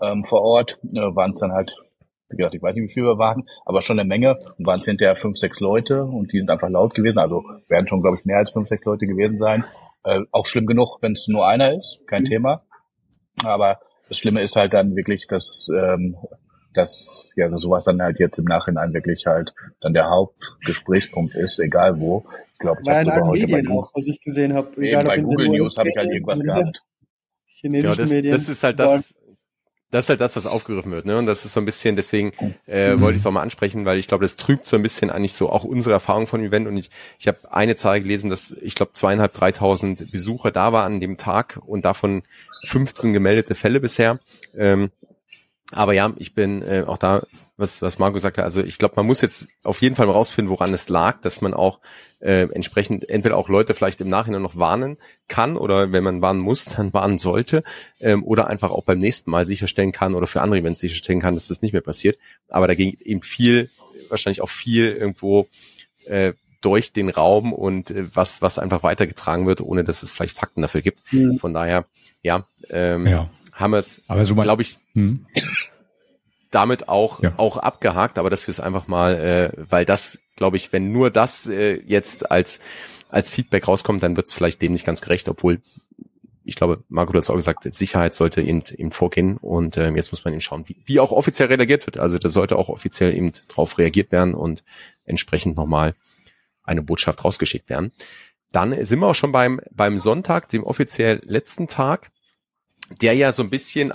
ähm, vor Ort, äh, waren es dann halt wie gesagt, ich weiß nicht, wie viel wir waren, aber schon eine Menge und waren es hinterher fünf, sechs Leute und die sind einfach laut gewesen. Also werden schon, glaube ich, mehr als fünf, sechs Leute gewesen sein. Äh, auch schlimm genug, wenn es nur einer ist, kein mhm. Thema. Aber das Schlimme ist halt dann wirklich, dass, ähm, dass ja sowas dann halt jetzt im Nachhinein wirklich halt dann der Hauptgesprächspunkt ist, egal wo. Ich glaube, ich habe sogar heute Medien bei auch, was ich gesehen habe. Egal, bei Google News habe ich halt irgendwas gehabt. Ja, das, das ist halt das, das ist halt das, was aufgegriffen wird, ne? Und das ist so ein bisschen, deswegen äh, mhm. wollte ich es auch mal ansprechen, weil ich glaube, das trübt so ein bisschen eigentlich so auch unsere Erfahrung von dem Event. Und ich, ich habe eine Zahl gelesen, dass ich glaube zweieinhalb, dreitausend Besucher da waren an dem Tag und davon 15 gemeldete Fälle bisher. Ähm, aber ja, ich bin äh, auch da was, was Marco sagte. Also ich glaube, man muss jetzt auf jeden Fall mal rausfinden, woran es lag, dass man auch äh, entsprechend entweder auch Leute vielleicht im Nachhinein noch warnen kann oder wenn man warnen muss, dann warnen sollte ähm, oder einfach auch beim nächsten Mal sicherstellen kann oder für andere Events sicherstellen kann, dass das nicht mehr passiert. Aber da ging eben viel, wahrscheinlich auch viel irgendwo äh, durch den Raum und äh, was, was einfach weitergetragen wird, ohne dass es vielleicht Fakten dafür gibt. Mhm. Von daher, ja, ähm, ja. Haben wir es, so glaube ich, hm damit auch ja. auch abgehakt, aber dass wir es einfach mal, äh, weil das, glaube ich, wenn nur das äh, jetzt als als Feedback rauskommt, dann wird es vielleicht dem nicht ganz gerecht, obwohl ich glaube, Marco, du hast auch gesagt, Sicherheit sollte eben, eben vorgehen und äh, jetzt muss man eben schauen, wie, wie auch offiziell reagiert wird. Also das sollte auch offiziell eben drauf reagiert werden und entsprechend nochmal eine Botschaft rausgeschickt werden. Dann sind wir auch schon beim, beim Sonntag, dem offiziell letzten Tag der ja so ein bisschen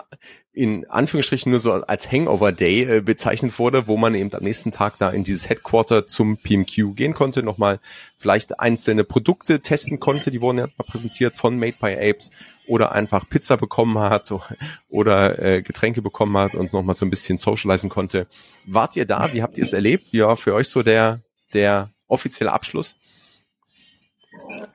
in Anführungsstrichen nur so als Hangover Day äh, bezeichnet wurde, wo man eben am nächsten Tag da in dieses Headquarter zum PMQ gehen konnte, nochmal vielleicht einzelne Produkte testen konnte, die wurden ja präsentiert von Made by Apes oder einfach Pizza bekommen hat so, oder äh, Getränke bekommen hat und nochmal so ein bisschen socialisen konnte. Wart ihr da? Wie habt ihr es erlebt? Wie war für euch so der, der offizielle Abschluss?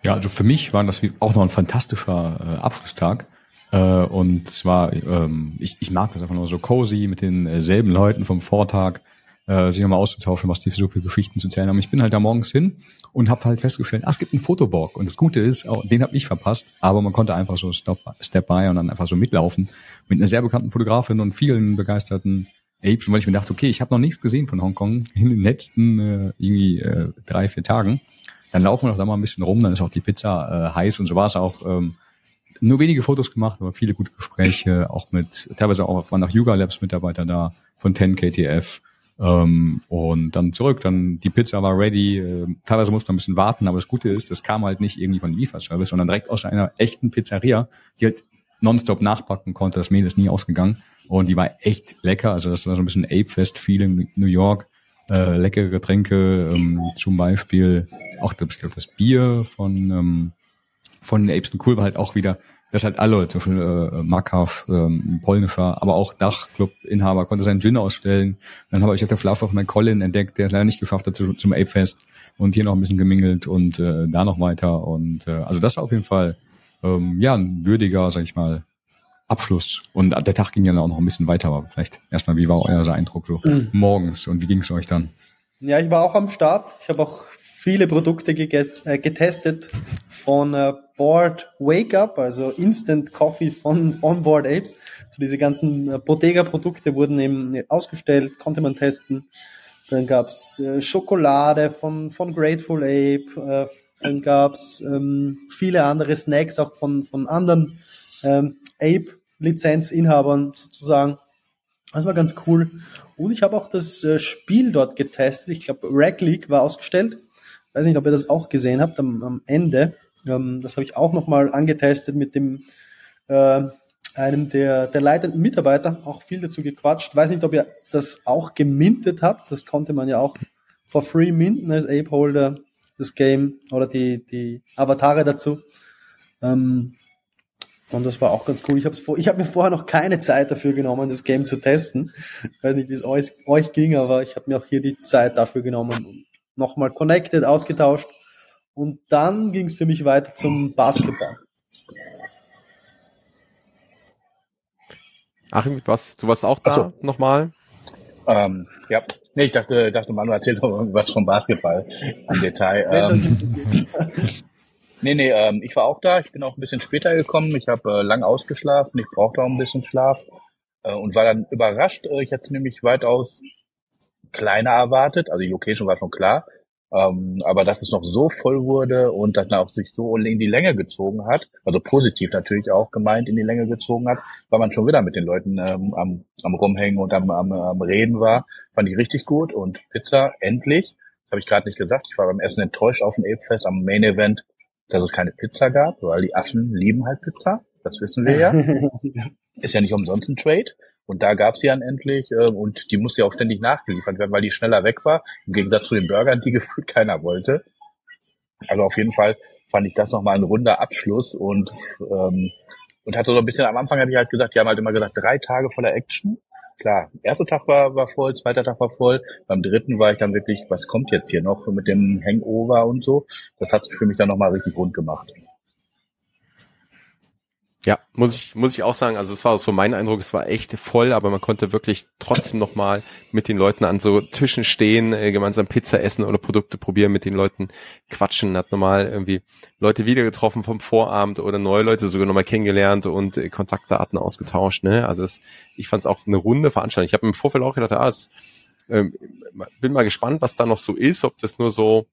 Ja, also für mich war das auch noch ein fantastischer äh, Abschlusstag äh, und zwar, ähm, ich, ich mag das einfach nur so cozy mit denselben Leuten vom Vortag, äh, sich nochmal auszutauschen, was die so viele Geschichten zu erzählen haben. Ich bin halt da morgens hin und habe halt festgestellt, ah, es gibt einen Fotowalk. Und das Gute ist, auch, den habe ich verpasst, aber man konnte einfach so stop, Step by und dann einfach so mitlaufen mit einer sehr bekannten Fotografin und vielen begeisterten Apes, weil ich mir dachte, okay, ich habe noch nichts gesehen von Hongkong in den letzten äh, irgendwie äh, drei, vier Tagen. Dann laufen wir doch da mal ein bisschen rum, dann ist auch die Pizza äh, heiß und so war es auch ähm, nur wenige Fotos gemacht, aber viele gute Gespräche, auch mit, teilweise auch waren noch Yuga Labs Mitarbeiter da von 10 KTF. Ähm, und dann zurück, dann die Pizza war ready, äh, teilweise musste man ein bisschen warten, aber das Gute ist, das kam halt nicht irgendwie von Lieferservice, sondern direkt aus einer echten Pizzeria, die halt nonstop nachpacken konnte. Das Mehl ist nie ausgegangen. Und die war echt lecker. Also das war so ein bisschen Ape-Fest-Feel in New York. Äh, leckere Getränke, ähm, zum Beispiel auch das, das Bier von, ähm, von den Apes Cool war halt auch wieder, das halt alle Leute, zum Beispiel äh, Makav, ähm, polnischer, aber auch Dachclub-Inhaber, konnte seinen Gin ausstellen. Dann habe ich auf der Flasche auch meinen Colin entdeckt, der es leider nicht geschafft hat zu, zum Ape-Fest und hier noch ein bisschen gemingelt und äh, da noch weiter. Und äh, also das war auf jeden Fall ähm, ja ein würdiger, sag ich mal, Abschluss. Und der Tag ging ja dann auch noch ein bisschen weiter, aber vielleicht erstmal, wie war euer Eindruck so mhm. morgens und wie ging es euch dann? Ja, ich war auch am Start. Ich habe auch viele Produkte äh, getestet von äh, Board Wake Up, also Instant Coffee von Onboard Apes. So diese ganzen äh, Bottega-Produkte wurden eben ausgestellt, konnte man testen. Dann gab's äh, Schokolade von, von Grateful Ape. Äh, dann gab's ähm, viele andere Snacks auch von, von anderen ähm, Ape-Lizenzinhabern sozusagen. Das war ganz cool. Und ich habe auch das äh, Spiel dort getestet. Ich glaube, Rag League war ausgestellt. Weiß nicht, ob ihr das auch gesehen habt am, am Ende. Ähm, das habe ich auch nochmal angetestet mit dem äh, einem der, der leitenden Mitarbeiter, auch viel dazu gequatscht. Weiß nicht, ob ihr das auch gemintet habt. Das konnte man ja auch for free minten als Ape-Holder, das Game oder die, die Avatare dazu. Ähm, und das war auch ganz cool. Ich habe habe mir vorher noch keine Zeit dafür genommen, das Game zu testen. Ich weiß nicht, wie es euch, euch ging, aber ich habe mir auch hier die Zeit dafür genommen und nochmal connected, ausgetauscht. Und dann ging es für mich weiter zum Basketball. Achim, was, du warst auch da so. nochmal? Ähm, ja, nee, ich dachte, dachte Manu erzählt noch was vom Basketball im Detail. ähm, nee, nee, ähm, ich war auch da. Ich bin auch ein bisschen später gekommen. Ich habe äh, lang ausgeschlafen. Ich brauchte auch ein bisschen Schlaf äh, und war dann überrascht. Äh, ich hatte nämlich weitaus kleiner erwartet. Also die Location war schon klar. Ähm, aber dass es noch so voll wurde und dass auch sich so in die Länge gezogen hat, also positiv natürlich auch gemeint in die Länge gezogen hat, weil man schon wieder mit den Leuten ähm, am, am Rumhängen und am, am, am Reden war, fand ich richtig gut. Und Pizza, endlich, das habe ich gerade nicht gesagt, ich war beim Essen enttäuscht auf dem Apefest am Main Event, dass es keine Pizza gab, weil die Affen lieben halt Pizza, das wissen wir ja. Ist ja nicht umsonst ein Trade. Und da gab sie dann endlich äh, und die musste ja auch ständig nachgeliefert werden, weil die schneller weg war, im Gegensatz zu den Burgern, die gefühlt keiner wollte. Also auf jeden Fall fand ich das nochmal ein runder Abschluss und ähm, und hatte so ein bisschen, am Anfang hatte ich halt gesagt, die haben halt immer gesagt, drei Tage voller Action. Klar, erster Tag war, war voll, zweiter Tag war voll. Beim dritten war ich dann wirklich, was kommt jetzt hier noch mit dem Hangover und so. Das hat für mich dann nochmal richtig rund gemacht. Ja, muss ich, muss ich auch sagen, also es war so mein Eindruck, es war echt voll, aber man konnte wirklich trotzdem nochmal mit den Leuten an so Tischen stehen, äh, gemeinsam Pizza essen oder Produkte probieren, mit den Leuten quatschen, hat nochmal irgendwie Leute wieder getroffen vom Vorabend oder neue Leute sogar nochmal kennengelernt und äh, Kontaktdaten ausgetauscht, ne? Also es, ich fand es auch eine runde Veranstaltung. Ich habe im Vorfeld auch gedacht, ah, es, ähm, bin mal gespannt, was da noch so ist, ob das nur so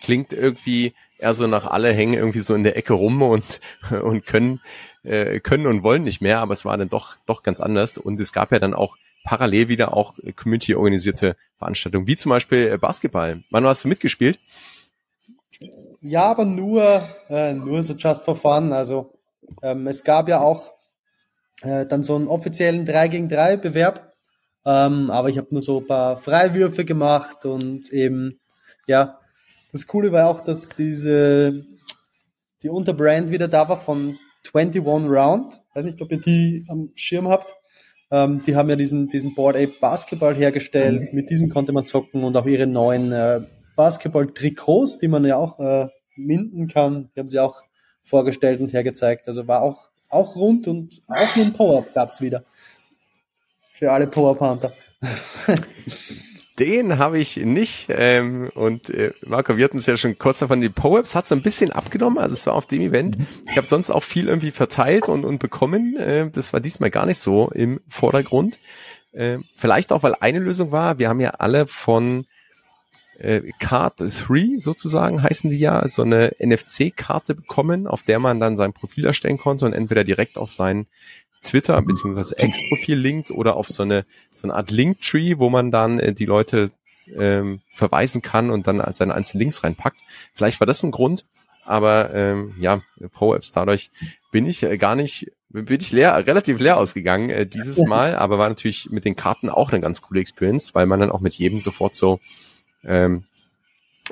klingt irgendwie eher so nach alle hängen irgendwie so in der Ecke rum und, und können, äh, können und wollen nicht mehr, aber es war dann doch, doch ganz anders. Und es gab ja dann auch parallel wieder auch community-organisierte Veranstaltungen, wie zum Beispiel äh, Basketball. Wann hast du mitgespielt? Ja, aber nur, äh, nur so just for fun. Also ähm, es gab ja auch äh, dann so einen offiziellen 3 gegen 3 Bewerb, ähm, aber ich habe nur so ein paar Freiwürfe gemacht und eben ja das Coole war auch, dass diese, die Unterbrand wieder da war von 21 Round. Weiß nicht, ob ihr die am Schirm habt. Ähm, die haben ja diesen, diesen Board Ape Basketball hergestellt. Mhm. Mit diesen konnte man zocken und auch ihre neuen äh, Basketball-Trikots, die man ja auch äh, minden kann. Die haben sie auch vorgestellt und hergezeigt. Also war auch, auch rund und auch einen Power-Up gab's wieder. Für alle Power-Panther. Den habe ich nicht. Ähm, und äh, Marco, wir hatten es ja schon kurz davon, die Poeps hat so ein bisschen abgenommen. Also es war auf dem Event. Ich habe sonst auch viel irgendwie verteilt und, und bekommen. Äh, das war diesmal gar nicht so im Vordergrund. Äh, vielleicht auch, weil eine Lösung war, wir haben ja alle von äh, Card 3 sozusagen heißen die ja, so eine NFC-Karte bekommen, auf der man dann sein Profil erstellen konnte und entweder direkt auf seinen Twitter bzw. Ex-Profil linkt oder auf so eine so eine Art Linktree, wo man dann äh, die Leute ähm, verweisen kann und dann seine einzelnen Links reinpackt. Vielleicht war das ein Grund, aber ähm, ja, Pro-Apps dadurch bin ich äh, gar nicht, bin ich leer, relativ leer ausgegangen äh, dieses Mal, aber war natürlich mit den Karten auch eine ganz coole Experience, weil man dann auch mit jedem sofort so ähm,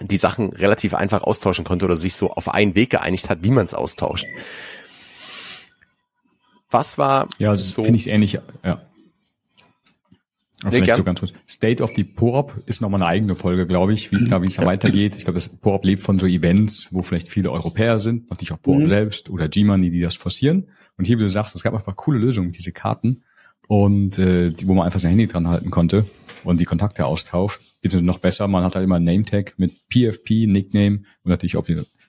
die Sachen relativ einfach austauschen konnte oder sich so auf einen Weg geeinigt hat, wie man es austauscht. Was war ja, also so? finde ich ähnlich, ja. Vielleicht gern. so ganz kurz. State of the Porop ist nochmal eine eigene Folge, glaube ich, wie es da, wie es da weitergeht. Ich glaube, das Porop lebt von so Events, wo vielleicht viele Europäer sind, natürlich auch Porop mhm. selbst oder G-Money, die das forcieren. Und hier, wie du sagst, es gab einfach coole Lösungen, diese Karten und äh, wo man einfach sein Handy dran halten konnte und die Kontakte austauscht. Bitte noch besser, man hat halt immer ein Name-Tag mit PFP, Nickname und natürlich auch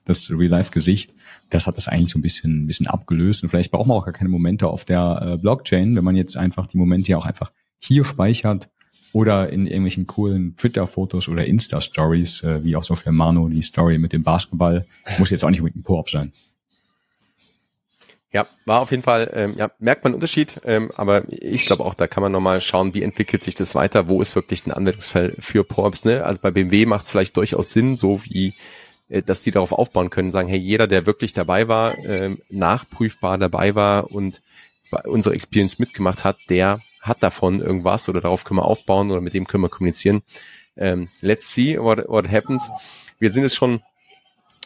das Real-Life-Gesicht. Das hat das eigentlich so ein bisschen, ein bisschen abgelöst. Und vielleicht braucht man auch gar keine Momente auf der äh, Blockchain, wenn man jetzt einfach die Momente ja auch einfach hier speichert oder in irgendwelchen coolen Twitter-Fotos oder Insta-Stories, äh, wie auch so für Mano die Story mit dem Basketball. Muss jetzt auch nicht mit einem Koop sein. Ja, war auf jeden Fall, ähm, ja, merkt man einen Unterschied, ähm, aber ich glaube auch, da kann man nochmal schauen, wie entwickelt sich das weiter, wo ist wirklich ein Anwendungsfall für PORPs, ne? Also bei BMW macht es vielleicht durchaus Sinn, so wie, dass die darauf aufbauen können, sagen, hey, jeder, der wirklich dabei war, ähm, nachprüfbar dabei war und unsere Experience mitgemacht hat, der hat davon irgendwas oder darauf können wir aufbauen oder mit dem können wir kommunizieren. Ähm, let's see what, what happens. Wir sind es schon,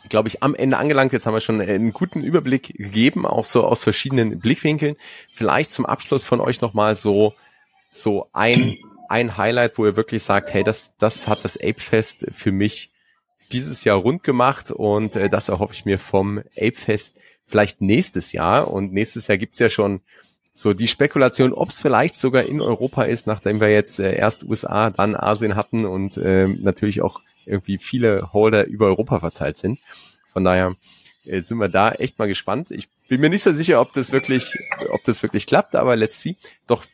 glaube ich, am Ende angelangt. Jetzt haben wir schon einen guten Überblick gegeben, auch so aus verschiedenen Blickwinkeln. Vielleicht zum Abschluss von euch nochmal so, so ein, ein Highlight, wo ihr wirklich sagt, hey, das, das hat das Ape-Fest für mich dieses Jahr rund gemacht und äh, das erhoffe ich mir vom Ape-Fest vielleicht nächstes Jahr. Und nächstes Jahr gibt's ja schon so die Spekulation, ob es vielleicht sogar in Europa ist, nachdem wir jetzt äh, erst USA, dann Asien hatten und äh, natürlich auch irgendwie viele Holder über Europa verteilt sind. Von daher äh, sind wir da echt mal gespannt. Ich bin mir nicht so sicher, ob das wirklich, ob das wirklich klappt, aber let's see. Doch,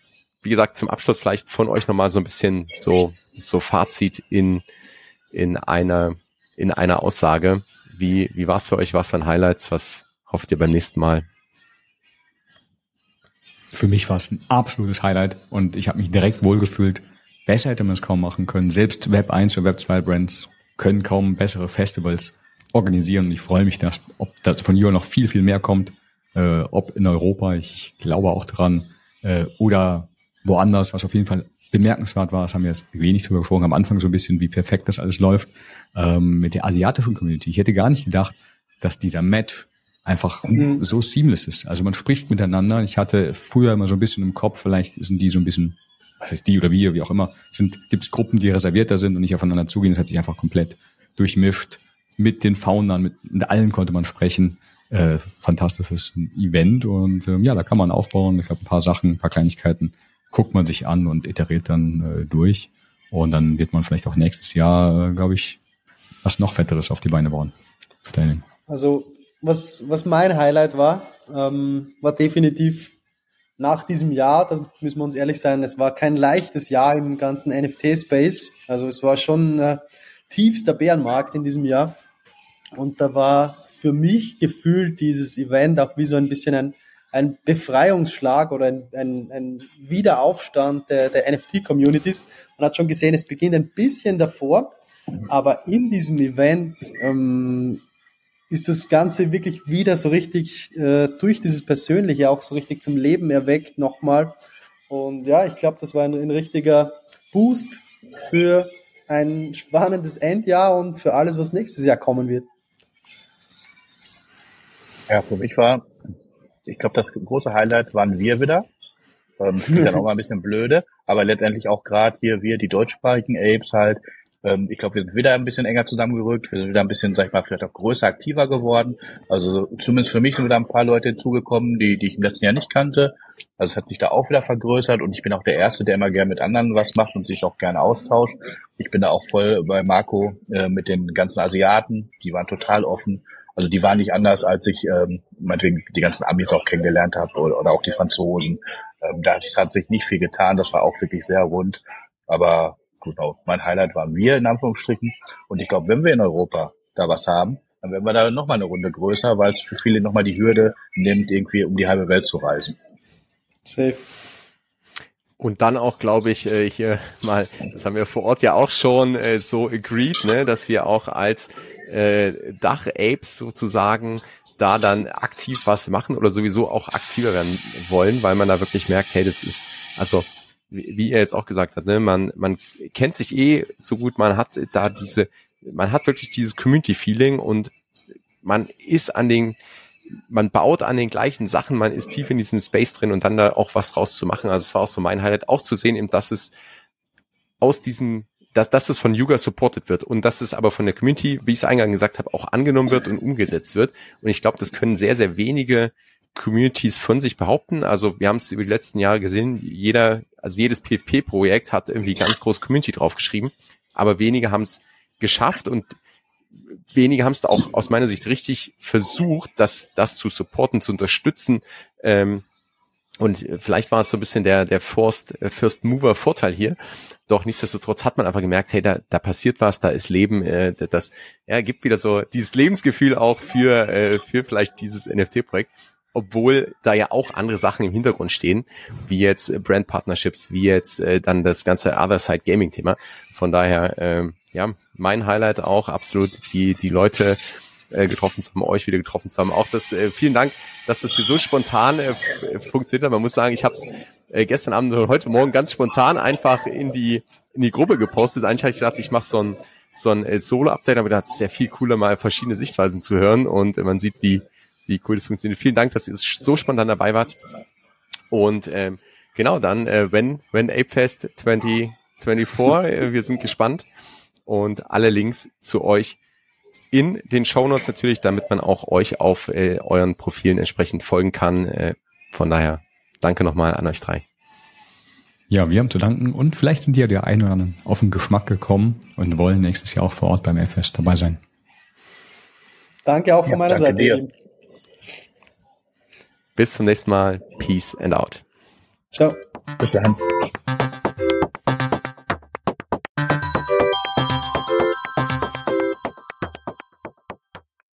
wie gesagt, zum Abschluss vielleicht von euch nochmal so ein bisschen so, so Fazit in, in einer, in einer Aussage. Wie, wie war es für euch? Was für ein Highlights? Was hofft ihr beim nächsten Mal? Für mich war es ein absolutes Highlight und ich habe mich direkt wohlgefühlt. Besser hätte man es kaum machen können. Selbst Web 1 und Web 2 Brands können kaum bessere Festivals organisieren. Ich freue mich, dass ob das von hier noch viel, viel mehr kommt. Äh, ob in Europa, ich glaube auch dran, äh, oder woanders, was auf jeden Fall bemerkenswert war, das haben wir jetzt wenig drüber gesprochen, am Anfang so ein bisschen, wie perfekt das alles läuft, ähm, mit der asiatischen Community. Ich hätte gar nicht gedacht, dass dieser Match einfach mhm. so seamless ist. Also man spricht miteinander. Ich hatte früher immer so ein bisschen im Kopf, vielleicht sind die so ein bisschen, was heißt die oder wir, wie auch immer, sind, gibt es Gruppen, die reservierter sind und nicht aufeinander zugehen. Das hat sich einfach komplett durchmischt. Mit den Foundern, mit, mit allen konnte man sprechen. Äh, fantastisches Event und ähm, ja, da kann man aufbauen. Ich glaube, ein paar Sachen, ein paar Kleinigkeiten guckt man sich an und iteriert dann äh, durch. Und dann wird man vielleicht auch nächstes Jahr, äh, glaube ich, was noch Fetteres auf die Beine bauen. Also was, was mein Highlight war, ähm, war definitiv nach diesem Jahr, da müssen wir uns ehrlich sein, es war kein leichtes Jahr im ganzen NFT-Space. Also es war schon äh, tiefster Bärenmarkt in diesem Jahr. Und da war für mich gefühlt dieses Event auch wie so ein bisschen ein, ein Befreiungsschlag oder ein, ein, ein Wiederaufstand der, der NFT-Communities. Man hat schon gesehen, es beginnt ein bisschen davor, aber in diesem Event ähm, ist das Ganze wirklich wieder so richtig äh, durch dieses Persönliche auch so richtig zum Leben erweckt nochmal. Und ja, ich glaube, das war ein, ein richtiger Boost für ein spannendes Endjahr und für alles, was nächstes Jahr kommen wird. Ja, für mich war, ich glaube, das große Highlight waren wir wieder. Ähm, ist dann auch mal ein bisschen blöde, aber letztendlich auch gerade hier wir, die deutschsprachigen Apes halt, ähm, ich glaube, wir sind wieder ein bisschen enger zusammengerückt, wir sind wieder ein bisschen, sag ich mal, vielleicht auch größer, aktiver geworden. Also zumindest für mich sind wieder ein paar Leute hinzugekommen, die, die ich im letzten Jahr nicht kannte. Also es hat sich da auch wieder vergrößert und ich bin auch der Erste, der immer gerne mit anderen was macht und sich auch gerne austauscht. Ich bin da auch voll bei Marco äh, mit den ganzen Asiaten, die waren total offen. Also die waren nicht anders, als ich ähm, meinetwegen die ganzen Amis auch kennengelernt habe oder, oder auch die Franzosen. Ähm, da hat sich nicht viel getan, das war auch wirklich sehr rund. Aber genau, mein Highlight waren wir in Anführungsstrichen. Und ich glaube, wenn wir in Europa da was haben, dann werden wir da nochmal eine Runde größer, weil es für viele nochmal die Hürde nimmt, irgendwie um die halbe Welt zu reisen. Safe. Und dann auch, glaube ich, äh, hier mal, das haben wir vor Ort ja auch schon äh, so agreed, ne, dass wir auch als äh, Dach-Apes sozusagen da dann aktiv was machen oder sowieso auch aktiver werden wollen, weil man da wirklich merkt, hey, das ist, also wie, er jetzt auch gesagt hat, ne, man, man kennt sich eh so gut, man hat da diese, man hat wirklich dieses Community-Feeling und man ist an den, man baut an den gleichen Sachen, man ist tief in diesem Space drin und dann da auch was draus zu machen. Also es war auch so mein Highlight, auch zu sehen, eben, dass es aus diesem, dass, dass es von Yuga supported wird und dass es aber von der Community, wie ich es eingangs gesagt habe, auch angenommen wird und umgesetzt wird. Und ich glaube, das können sehr, sehr wenige Communities von sich behaupten. Also wir haben es über die letzten Jahre gesehen, jeder, also jedes PFP-Projekt hat irgendwie ganz groß Community draufgeschrieben, aber wenige haben es geschafft und wenige haben es auch aus meiner Sicht richtig versucht, das, das zu supporten, zu unterstützen. Ähm, und vielleicht war es so ein bisschen der, der First, äh, First Mover Vorteil hier. Doch nichtsdestotrotz hat man einfach gemerkt, hey, da, da passiert was, da ist Leben, äh, das ja, gibt wieder so dieses Lebensgefühl auch für, äh, für vielleicht dieses NFT-Projekt obwohl da ja auch andere Sachen im Hintergrund stehen, wie jetzt äh, Brand Partnerships, wie jetzt äh, dann das ganze Other Side Gaming Thema. Von daher, äh, ja, mein Highlight auch absolut die, die Leute äh, getroffen zu haben, euch wieder getroffen zu haben. Auch das, äh, vielen Dank, dass das hier so spontan äh, funktioniert hat. Man muss sagen, ich habe es äh, gestern Abend und heute Morgen ganz spontan einfach in die, in die Gruppe gepostet. Eigentlich habe ich gedacht, ich mache so ein, so ein äh, Solo-Update, aber da es wäre viel cooler, mal verschiedene Sichtweisen zu hören und äh, man sieht, wie, wie cool das funktioniert. Vielen Dank, dass ihr so spontan dabei wart. Und ähm, genau, dann, äh, wenn, wenn Apefest 2024, äh, wir sind gespannt. Und alle Links zu euch in den Shownotes natürlich, damit man auch euch auf äh, euren Profilen entsprechend folgen kann. Äh, von daher, danke nochmal an euch drei. Ja, wir haben zu danken und vielleicht sind ja der ein oder anderen auf den Geschmack gekommen und wollen nächstes Jahr auch vor Ort beim Fest dabei sein. Danke auch von ja, meiner Seite. Dir. Bis zum nächsten Mal. Peace and out. Ciao. Bis dann.